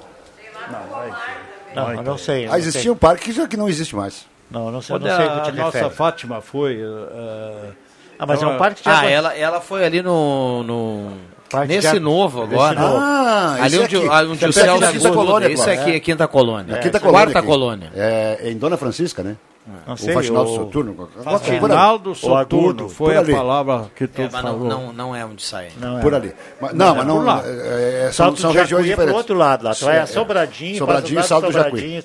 Speaker 5: Não, eu não sei. eu
Speaker 6: Ah,
Speaker 5: não
Speaker 6: existia
Speaker 5: sei.
Speaker 6: um parque que já que não existe mais.
Speaker 5: Não, eu não sei,
Speaker 21: Onde
Speaker 5: não sei o
Speaker 21: a,
Speaker 5: que te
Speaker 21: nossa
Speaker 5: refere.
Speaker 21: Fátima foi. eh,
Speaker 5: Ah, mas é um parque de
Speaker 1: Ah,
Speaker 5: água-
Speaker 1: ela, ela foi ali no. no
Speaker 5: Parque
Speaker 1: nesse
Speaker 5: de-
Speaker 1: novo
Speaker 5: nesse
Speaker 1: agora.
Speaker 5: novo.
Speaker 6: Ah,
Speaker 1: ali onde,
Speaker 6: aqui.
Speaker 1: ah, onde
Speaker 6: Isso é
Speaker 1: o
Speaker 6: perto
Speaker 1: céu
Speaker 6: da Quinta Colônia,
Speaker 1: Isso aqui
Speaker 6: É.
Speaker 1: é Quinta Colônia.
Speaker 6: Na Quinta Colônia.
Speaker 1: Quarta
Speaker 6: aqui.
Speaker 1: colônia.
Speaker 6: É, em Dona Francisca, né?
Speaker 5: Não
Speaker 6: o
Speaker 5: sei, o-
Speaker 6: Soturno.
Speaker 21: Faxinaldo Soturno foi a palavra que tu
Speaker 1: É, não,
Speaker 21: falou.
Speaker 1: não, não é onde sai.
Speaker 5: Não é.
Speaker 6: Por ali. Mas, não, mas
Speaker 5: é
Speaker 6: não.
Speaker 5: lá.
Speaker 6: é, é, são, são
Speaker 5: do
Speaker 6: regiões
Speaker 5: é
Speaker 6: diferentes.
Speaker 5: outro lado lá. Tu vai
Speaker 6: É,
Speaker 5: a Sobradinho,
Speaker 6: Sobradinho e Salto Jacuí.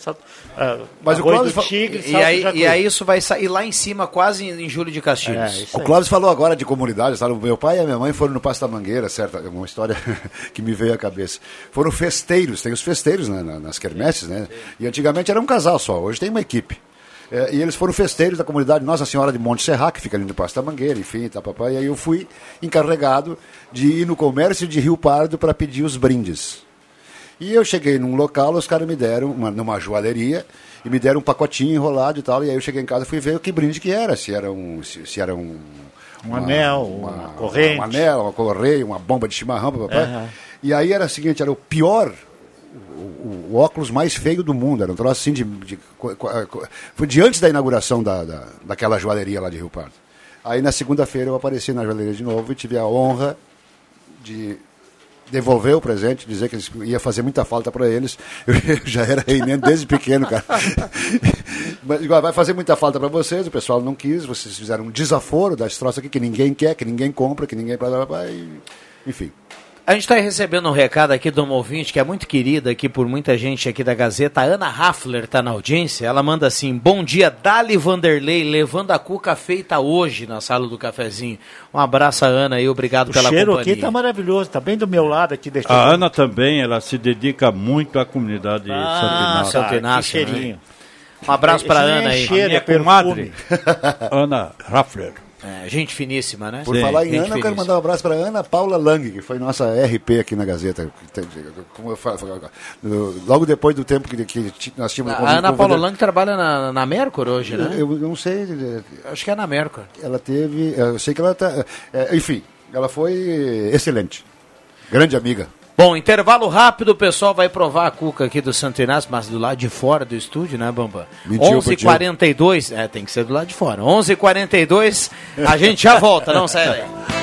Speaker 6: Mas o Clóvis fa-
Speaker 5: Tigre,
Speaker 1: E
Speaker 5: Salto
Speaker 1: aí, e aí isso vai sair lá em cima, quase em Júlio de Castilhos.
Speaker 5: É,
Speaker 6: O Clóvis falou agora de comunidade, sabe? O meu pai e a minha mãe foram no Passo da Mangueira, certo? É uma história que me veio à cabeça. Foram festeiros, tem os festeiros né, na- nas quermesses, né? E antigamente era um casal só, hoje tem uma equipe. É, e eles foram festeiros da comunidade Nossa Senhora de Monte Serra, que fica ali no Passo da Mangueira, enfim, tá, papai. E aí eu fui encarregado de ir no comércio de Rio Pardo para pedir os brindes. E eu cheguei num local, os caras me deram, uma, numa joalheria, e me deram um pacotinho enrolado e tal. E aí eu cheguei em casa e fui ver que brinde que era. Se era um. Se, se era um.
Speaker 5: Um anel, uma corrente.
Speaker 6: Um anel, uma correia, uma bomba de chimarrão papai.
Speaker 5: Aham.
Speaker 6: E aí era o seguinte, era o pior. O, o- óculos mais feio do mundo, era um troço assim de. de- co- foi de antes da inauguração da, da, daquela joalheria lá de Rio Pardo. Aí na segunda-feira eu apareci na joalheria de novo e tive a honra de devolver o presente, dizer que ia fazer muita falta para eles. Eu, já era reinando desde pequeno, cara. Mas igual, vai fazer muita falta para vocês, o pessoal não quis, vocês fizeram um desaforo das troças aqui que ninguém quer, que ninguém compra, que ninguém. Enfim.
Speaker 1: A gente está recebendo um recado aqui de uma ouvinte que é muito querida aqui por muita gente aqui da Gazeta. A Ana Raffler está na audiência. Ela manda assim: Bom dia, Dali Vanderlei, levando a cuca feita hoje na sala do cafezinho. Um abraço, a Ana, e obrigado
Speaker 5: O
Speaker 1: pela
Speaker 5: cheiro
Speaker 1: companhia.
Speaker 5: aqui tá maravilhoso, tá bem do meu lado aqui. Deixa
Speaker 21: A Ana também, ela se dedica muito à comunidade
Speaker 1: Ah,
Speaker 21: Santo
Speaker 1: Santo
Speaker 21: Inácio.
Speaker 5: Que cheirinho.
Speaker 1: né? Um abraço para Ana
Speaker 5: é
Speaker 1: aí.
Speaker 5: cheiro,
Speaker 21: A minha
Speaker 5: é perfume.
Speaker 21: comadre, Ana Raffler.
Speaker 1: É, gente finíssima, né?
Speaker 6: Por
Speaker 21: Sim,
Speaker 6: falar em Ana, eu quero
Speaker 1: finíssima.
Speaker 6: mandar um abraço para Ana Paula Lang, que foi nossa RP aqui na Gazeta. Como eu falo, logo depois do tempo que, que nós tínhamos.
Speaker 1: A Ana Paula Lang trabalha na, na Mercur hoje, né?
Speaker 6: Eu, eu não sei.
Speaker 1: Acho que é na Mercur.
Speaker 6: Ela teve. Eu sei que ela tá. é, enfim, ela foi excelente. Grande amiga.
Speaker 1: Bom, intervalo rápido, o pessoal vai provar a cuca aqui do Santo Inácio, mas do lado de fora do estúdio, né, Bamba?
Speaker 6: Mentiu,
Speaker 1: 11h42, é, tem que ser do lado de fora. 11h42, a gente já volta, não sai daí.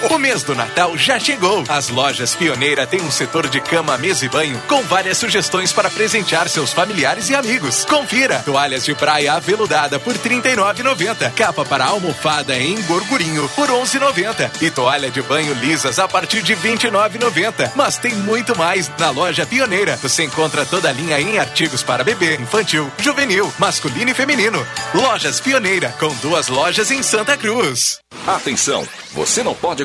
Speaker 15: O mês do Natal já chegou. As lojas Pioneira têm um setor de cama, mesa e banho com várias sugestões para presentear seus familiares e amigos. Confira: toalhas de praia aveludada por R$ 39,90, capa para almofada em gorgurinho por R$ 11,90 e toalha de banho lisas a partir de R$ 29,90. Mas tem muito mais na loja Pioneira. Você encontra toda a linha em artigos para bebê, infantil, juvenil, masculino e feminino. Lojas Pioneira, com duas lojas em Santa Cruz.
Speaker 2: Atenção, você não pode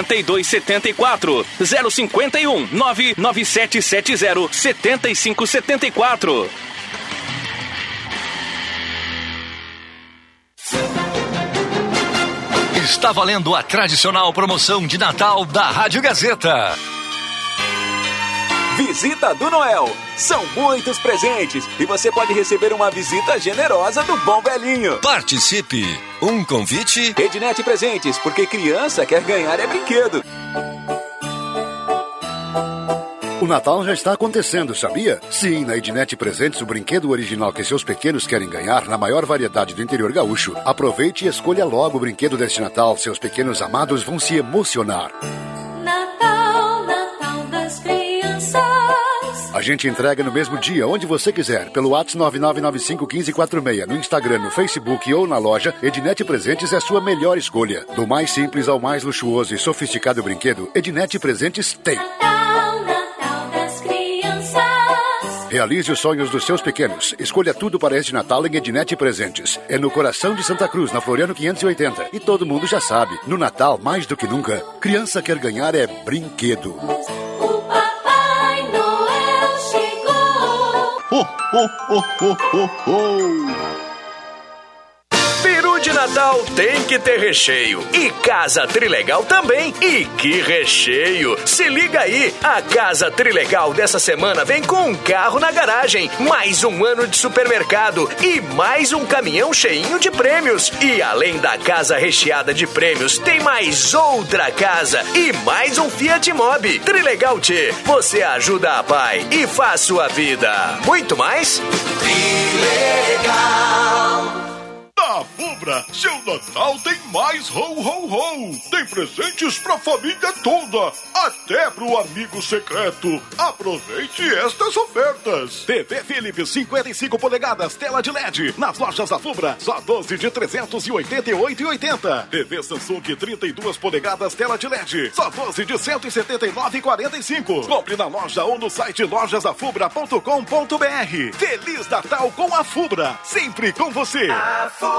Speaker 17: 8274 051 99770 7574.
Speaker 26: Está valendo a tradicional promoção de Natal da Rádio Gazeta.
Speaker 31: Visita do Noel. São muitos presentes e você pode receber uma visita generosa do bom velhinho.
Speaker 26: Participe. Um convite.
Speaker 31: Ednet Presentes, porque criança quer ganhar é brinquedo.
Speaker 6: O Natal já está acontecendo, sabia? Sim, na Ednet Presentes, o brinquedo original que seus pequenos querem ganhar na maior variedade do interior gaúcho. Aproveite e escolha logo o brinquedo deste Natal. Seus pequenos amados vão se emocionar.
Speaker 32: Natal,
Speaker 6: A gente entrega no mesmo dia, onde você quiser, pelo WhatsApp 99951546, no Instagram, no Facebook ou na loja, Ednet Presentes é a sua melhor escolha. Do mais simples ao mais luxuoso e sofisticado brinquedo, Ednet Presentes tem.
Speaker 32: Natal, Natal das crianças.
Speaker 6: Realize os sonhos dos seus pequenos. Escolha tudo para este Natal em Ednet Presentes. É no coração de Santa Cruz, na Floriano 580. E todo mundo já sabe, no Natal, mais do que nunca, criança quer ganhar é brinquedo.
Speaker 26: Ho, ho, ho, ho, ho.
Speaker 24: De Natal tem que ter recheio. E Casa Trilegal também. E que recheio! Se liga aí, a Casa Trilegal dessa semana vem com um carro na garagem, mais um ano de supermercado e mais um caminhão cheinho de prêmios. E além da casa recheada de prêmios, tem mais outra casa e mais um Fiat Mobi. Trilegal T, você ajuda a pai e faz sua vida. Muito mais?
Speaker 33: Na Fubra, seu Natal tem mais ho ho ho. Tem presentes pra família toda, até pro amigo secreto. Aproveite estas ofertas.
Speaker 24: TV Philips 55 polegadas, tela de LED. Nas lojas da Fubra, só 12 de 388,80. TV Samsung 32 polegadas, tela de LED. Só 12 de 179,45. Compre na loja ou no site lojasafubra.com.br. Feliz Natal com a Fubra. Sempre com você.
Speaker 7: A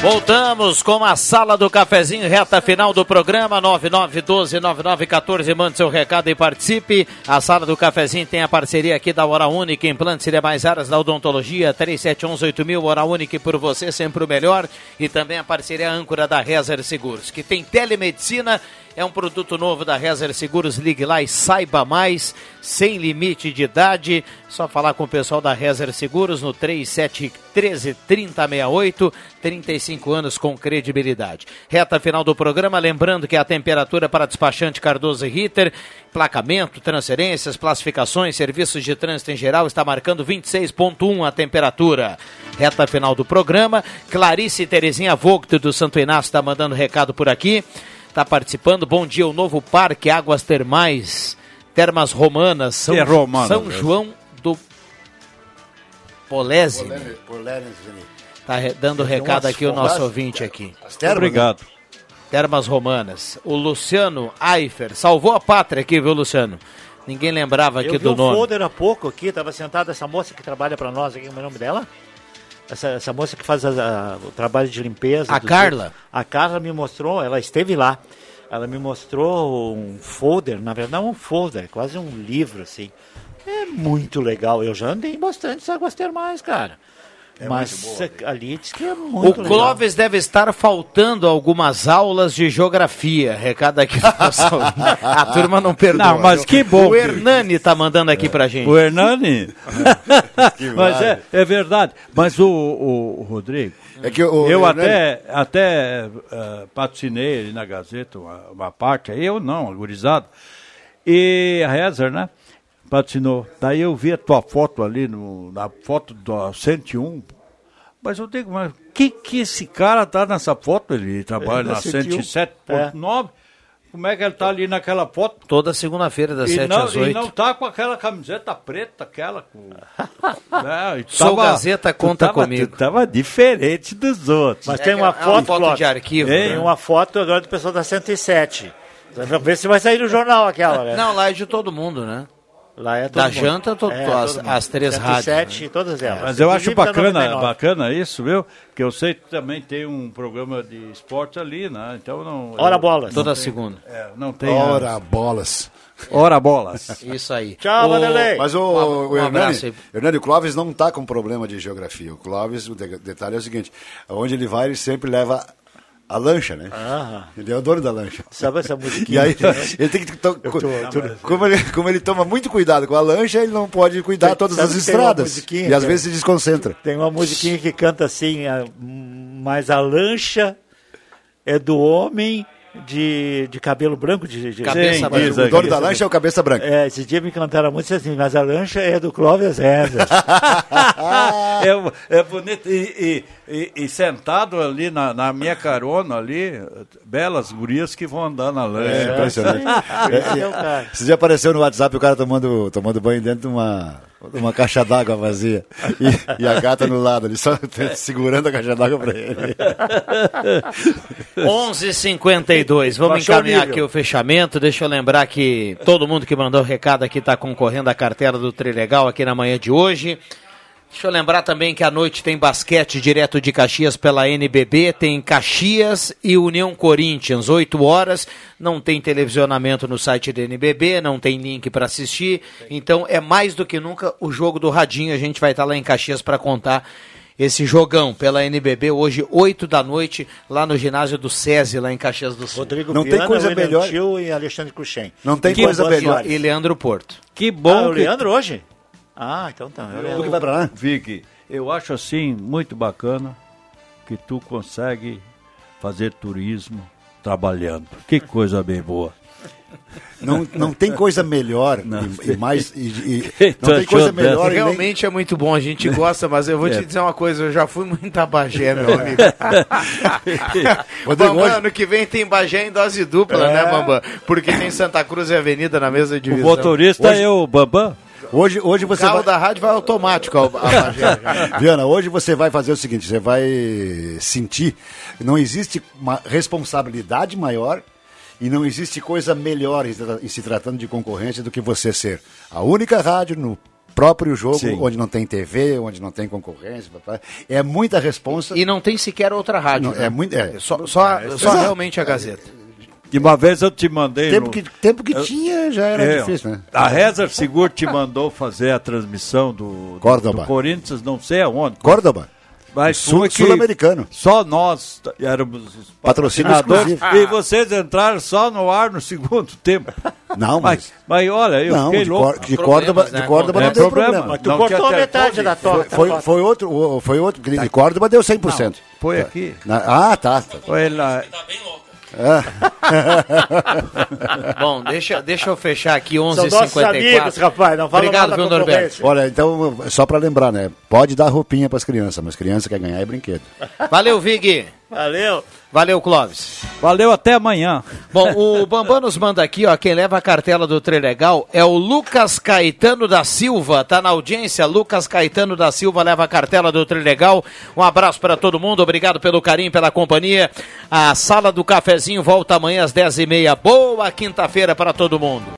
Speaker 1: Voltamos com a sala do cafezinho, reta final do programa 99129914. Mande seu recado e participe. A sala do cafezinho tem a parceria aqui da Hora Única, implantes e demais áreas da odontologia, 37118000, Hora Única por você, sempre o melhor. E também a parceria âncora da Rezer Seguros, que tem telemedicina é um produto novo da Rezer Seguros. Ligue lá e saiba mais, sem limite de idade. Só falar com o pessoal da Rezer Seguros no 3713 3068. 35 anos com credibilidade. Reta final do programa. Lembrando que a temperatura para despachante Cardoso e Ritter, placamento, transferências, classificações, serviços de trânsito em geral, está marcando 26,1 a temperatura. Reta final do programa. Clarice Terezinha Vogt do Santo Inácio está mandando recado por aqui está participando. Bom dia, o novo Parque Águas Termais, Termas Romanas, São,
Speaker 21: é romano,
Speaker 1: São. João do Polese. Tá re- dando
Speaker 6: Tem
Speaker 1: recado aqui o nosso ouvinte aqui.
Speaker 6: As termas,
Speaker 21: Obrigado.
Speaker 1: Termas Romanas. O Luciano Aifer salvou a pátria aqui, viu, Luciano? Ninguém lembrava aqui
Speaker 5: Eu vi
Speaker 1: do
Speaker 5: um
Speaker 1: nome.
Speaker 5: folder há pouco aqui, estava sentada essa moça que trabalha para nós aqui, como é o nome dela? Essa, essa moça que faz a- a- o trabalho de limpeza.
Speaker 1: A Carla?
Speaker 5: A Carla me mostrou, ela esteve lá. Ela me mostrou um folder, na verdade um folder, quase um livro assim. É muito legal. Eu já andei em bastante águas termais, cara. Mas é, ali diz que é
Speaker 1: O
Speaker 5: muito legal.
Speaker 1: Clóvis deve estar faltando algumas aulas de geografia. Recado aqui do. A turma não perdoa.
Speaker 21: Não, mas que bom
Speaker 1: O Hernani tá mandando aqui pra gente.
Speaker 21: O Hernani? Mas é, é verdade. Mas o, o- o Rodrigo,
Speaker 6: É que o
Speaker 21: eu
Speaker 6: Hernani-
Speaker 21: até, até eh, patrocinei ali na Gazeta uma, uma parte, eu não, a gurizada. E a Rezer, né? Patrocinou. Daí eu vi a tua foto ali, no, na foto do 101. Mas eu digo, mas que que esse cara tá nessa foto? Ele trabalha
Speaker 1: É,
Speaker 21: na
Speaker 1: da 101.
Speaker 21: 107.9. Como é que ele tá ali naquela foto?
Speaker 1: Toda segunda-feira, das
Speaker 21: E
Speaker 1: 7
Speaker 21: não,
Speaker 1: às
Speaker 21: e
Speaker 1: 8.
Speaker 21: não tá com aquela camiseta preta, aquela com. né, e
Speaker 1: Sou Gazeta, conta
Speaker 21: tava-
Speaker 1: comigo.
Speaker 21: Tava diferente dos outros.
Speaker 5: Mas tem uma foto, Clóvis.
Speaker 1: arquivo,
Speaker 5: Tem
Speaker 1: né?
Speaker 5: uma foto agora do pessoal da 107. Vamos ver se vai sair no jornal aquela, né?
Speaker 1: Não, lá é de todo mundo, né?
Speaker 5: Lá é todo
Speaker 1: Da
Speaker 5: mundo.
Speaker 1: janta, to-
Speaker 5: É,
Speaker 1: as, as três
Speaker 5: 107,
Speaker 1: rádios. né?
Speaker 5: todas elas.
Speaker 21: Mas eu acho
Speaker 5: da
Speaker 21: bacana,
Speaker 5: 99.
Speaker 21: bacana isso, viu? Que eu sei que também tem um programa de esporte ali, né? Então não.
Speaker 5: Ora
Speaker 21: eu-
Speaker 5: bolas.
Speaker 1: Toda
Speaker 21: não tem-
Speaker 1: segunda.
Speaker 21: É, não tem.
Speaker 6: Ora
Speaker 21: a-
Speaker 6: bolas.
Speaker 21: Ora bolas.
Speaker 1: Isso aí.
Speaker 5: Tchau, Vanderlei.
Speaker 6: Mas o,
Speaker 1: Um-
Speaker 6: o Hernani. Hernani, o Clóvis não está com problema de geografia. O Clóvis, o de- detalhe é o seguinte: onde ele vai, ele sempre leva a lancha, né?
Speaker 5: Ah.
Speaker 6: Ele é o dono da lancha.
Speaker 5: Sabe essa
Speaker 6: E
Speaker 5: musiquinha?
Speaker 6: aí, ele tem que. to- co- como, ele, como ele toma muito cuidado com a lancha, ele não pode cuidar
Speaker 5: Tem-
Speaker 6: todas as estradas. E às vezes se desconcentra.
Speaker 5: Tem uma musiquinha que canta assim, a- mas a lancha é do homem de, de cabelo branco, de, de
Speaker 1: Cabeça
Speaker 5: Sim,
Speaker 1: branca.
Speaker 5: diz
Speaker 6: O dono da lancha é o cabeça branca.
Speaker 5: É, esse dia me cantaram muito assim, mas a lancha é do Clóvis Rezer.
Speaker 21: é, é bonito. E, e- e- e sentado ali na, na minha carona ali, belas gurias que vão andar na lancha.
Speaker 6: É impressionante.
Speaker 5: É.
Speaker 6: Esse dia apareceu no WhatsApp o cara tomando, tomando banho dentro de uma, uma caixa d'água vazia. E, e a gata no lado, ali só segurando a caixa d'água pra ele.
Speaker 1: 11:52. Vamos
Speaker 5: Baixou
Speaker 1: encaminhar aqui o fechamento. Deixa eu lembrar que todo mundo que mandou recado aqui está concorrendo à cartela do Trilegal aqui na manhã de hoje. Deixa eu lembrar também que à noite tem basquete direto de Caxias pela NBB, tem Caxias e União Corinthians, 8 horas. Não tem televisionamento no site da NBB, não tem link para assistir. Então é mais do que nunca o jogo do Radinho. A gente vai estar lá em Caxias para contar esse jogão pela NBB hoje, 8 da noite, lá no ginásio do SESI, lá em Caxias do Sul.
Speaker 5: Rodrigo
Speaker 6: Não tem coisa melhor.
Speaker 5: Tio e Alexandre Cruxem.
Speaker 6: Não tem
Speaker 5: Que
Speaker 6: coisa melhor.
Speaker 1: E Leandro Porto.
Speaker 21: Que
Speaker 5: Ah,
Speaker 21: bom
Speaker 5: o
Speaker 21: que
Speaker 5: Leandro hoje? Ah, então tá. é o
Speaker 6: Tu que vai pra lá?
Speaker 21: Vicky, eu acho assim muito bacana que tu consegue fazer turismo trabalhando. Que coisa bem boa.
Speaker 6: Não, não tem coisa melhor e, e mais. E, e- não tem coisa melhor e nem-
Speaker 1: Realmente é muito bom, a gente gosta, mas eu vou
Speaker 21: É.
Speaker 1: te dizer uma coisa, eu já fui muito a Bagé, meu amigo.
Speaker 6: Rodrigo,
Speaker 1: Bambam,
Speaker 6: hoje-
Speaker 1: ano que vem tem Bagé em dose dupla, né, Bambam? Porque tem Santa Cruz e Avenida na mesma
Speaker 21: O
Speaker 1: divisão.
Speaker 21: motorista
Speaker 6: Hoje-
Speaker 21: é o Bambam?
Speaker 6: Hoje, hoje
Speaker 1: O
Speaker 6: você
Speaker 1: carro
Speaker 6: vai...
Speaker 1: da rádio vai automático a.
Speaker 6: Viana, hoje você vai fazer o seguinte: você vai sentir que não existe uma responsabilidade maior e não existe coisa melhor em, se tratando de concorrência do que você ser a única rádio no próprio jogo,
Speaker 21: Sim.
Speaker 6: onde não tem TV, onde não tem concorrência. papai. É muita responsa.
Speaker 1: E não tem sequer outra rádio.
Speaker 6: Não,
Speaker 1: né?
Speaker 6: é muito. É.
Speaker 1: Só, só, só
Speaker 6: Exato.
Speaker 1: realmente a Gazeta.
Speaker 21: De uma vez eu te mandei.
Speaker 6: Tempo
Speaker 21: no-
Speaker 6: que, tempo que
Speaker 21: Eu-
Speaker 6: tinha já era
Speaker 21: É,
Speaker 6: difícil, né?
Speaker 21: A Reza Seguro te mandou fazer a transmissão do, do,
Speaker 6: Córdoba.
Speaker 21: do Corinthians, não sei aonde.
Speaker 6: Córdoba.
Speaker 21: Mas
Speaker 6: Sul-
Speaker 21: foi que
Speaker 6: sul-americano.
Speaker 21: Só nós éramos os
Speaker 6: Patrocínio
Speaker 21: patrocinadores
Speaker 6: exclusivo.
Speaker 21: e vocês entraram só no ar no segundo tempo.
Speaker 6: Não,
Speaker 21: Mas,
Speaker 6: mas.
Speaker 21: mas olha, eu
Speaker 6: Não,
Speaker 21: fiquei
Speaker 6: de,
Speaker 21: louco.
Speaker 6: Cor- de Córdoba,
Speaker 1: né?
Speaker 6: de Córdoba
Speaker 21: É
Speaker 6: não deu
Speaker 21: problema.
Speaker 5: Mas tu
Speaker 21: Não
Speaker 5: cortou metade da
Speaker 6: Foi,
Speaker 5: toca.
Speaker 6: foi, foi outro, foi outro. De Córdoba deu 100%.
Speaker 21: Foi aqui.
Speaker 6: Na- ah, tá. tá.
Speaker 21: Foi lá.
Speaker 1: Bom, deixa, deixa eu fechar aqui
Speaker 5: São nossos
Speaker 1: 11h54.
Speaker 5: amigos, rapaz. Não fala
Speaker 1: Obrigado, viu, Norberto?
Speaker 6: Olha, então, só pra lembrar, né? Pode dar roupinha pras crianças, mas criança quer ganhar é brinquedo.
Speaker 1: Valeu, Vig.
Speaker 5: Valeu.
Speaker 1: Valeu, Clóvis.
Speaker 21: Valeu, até amanhã.
Speaker 1: Bom, o Bambam nos manda aqui, ó, quem leva a cartela do Trilegal é o Lucas Caetano da Silva, tá na audiência, Lucas Caetano da Silva leva a cartela do Trilegal, um abraço para todo mundo, obrigado pelo carinho, pela companhia, a Sala do Cafezinho volta amanhã às dez e meia, boa quinta-feira para todo mundo.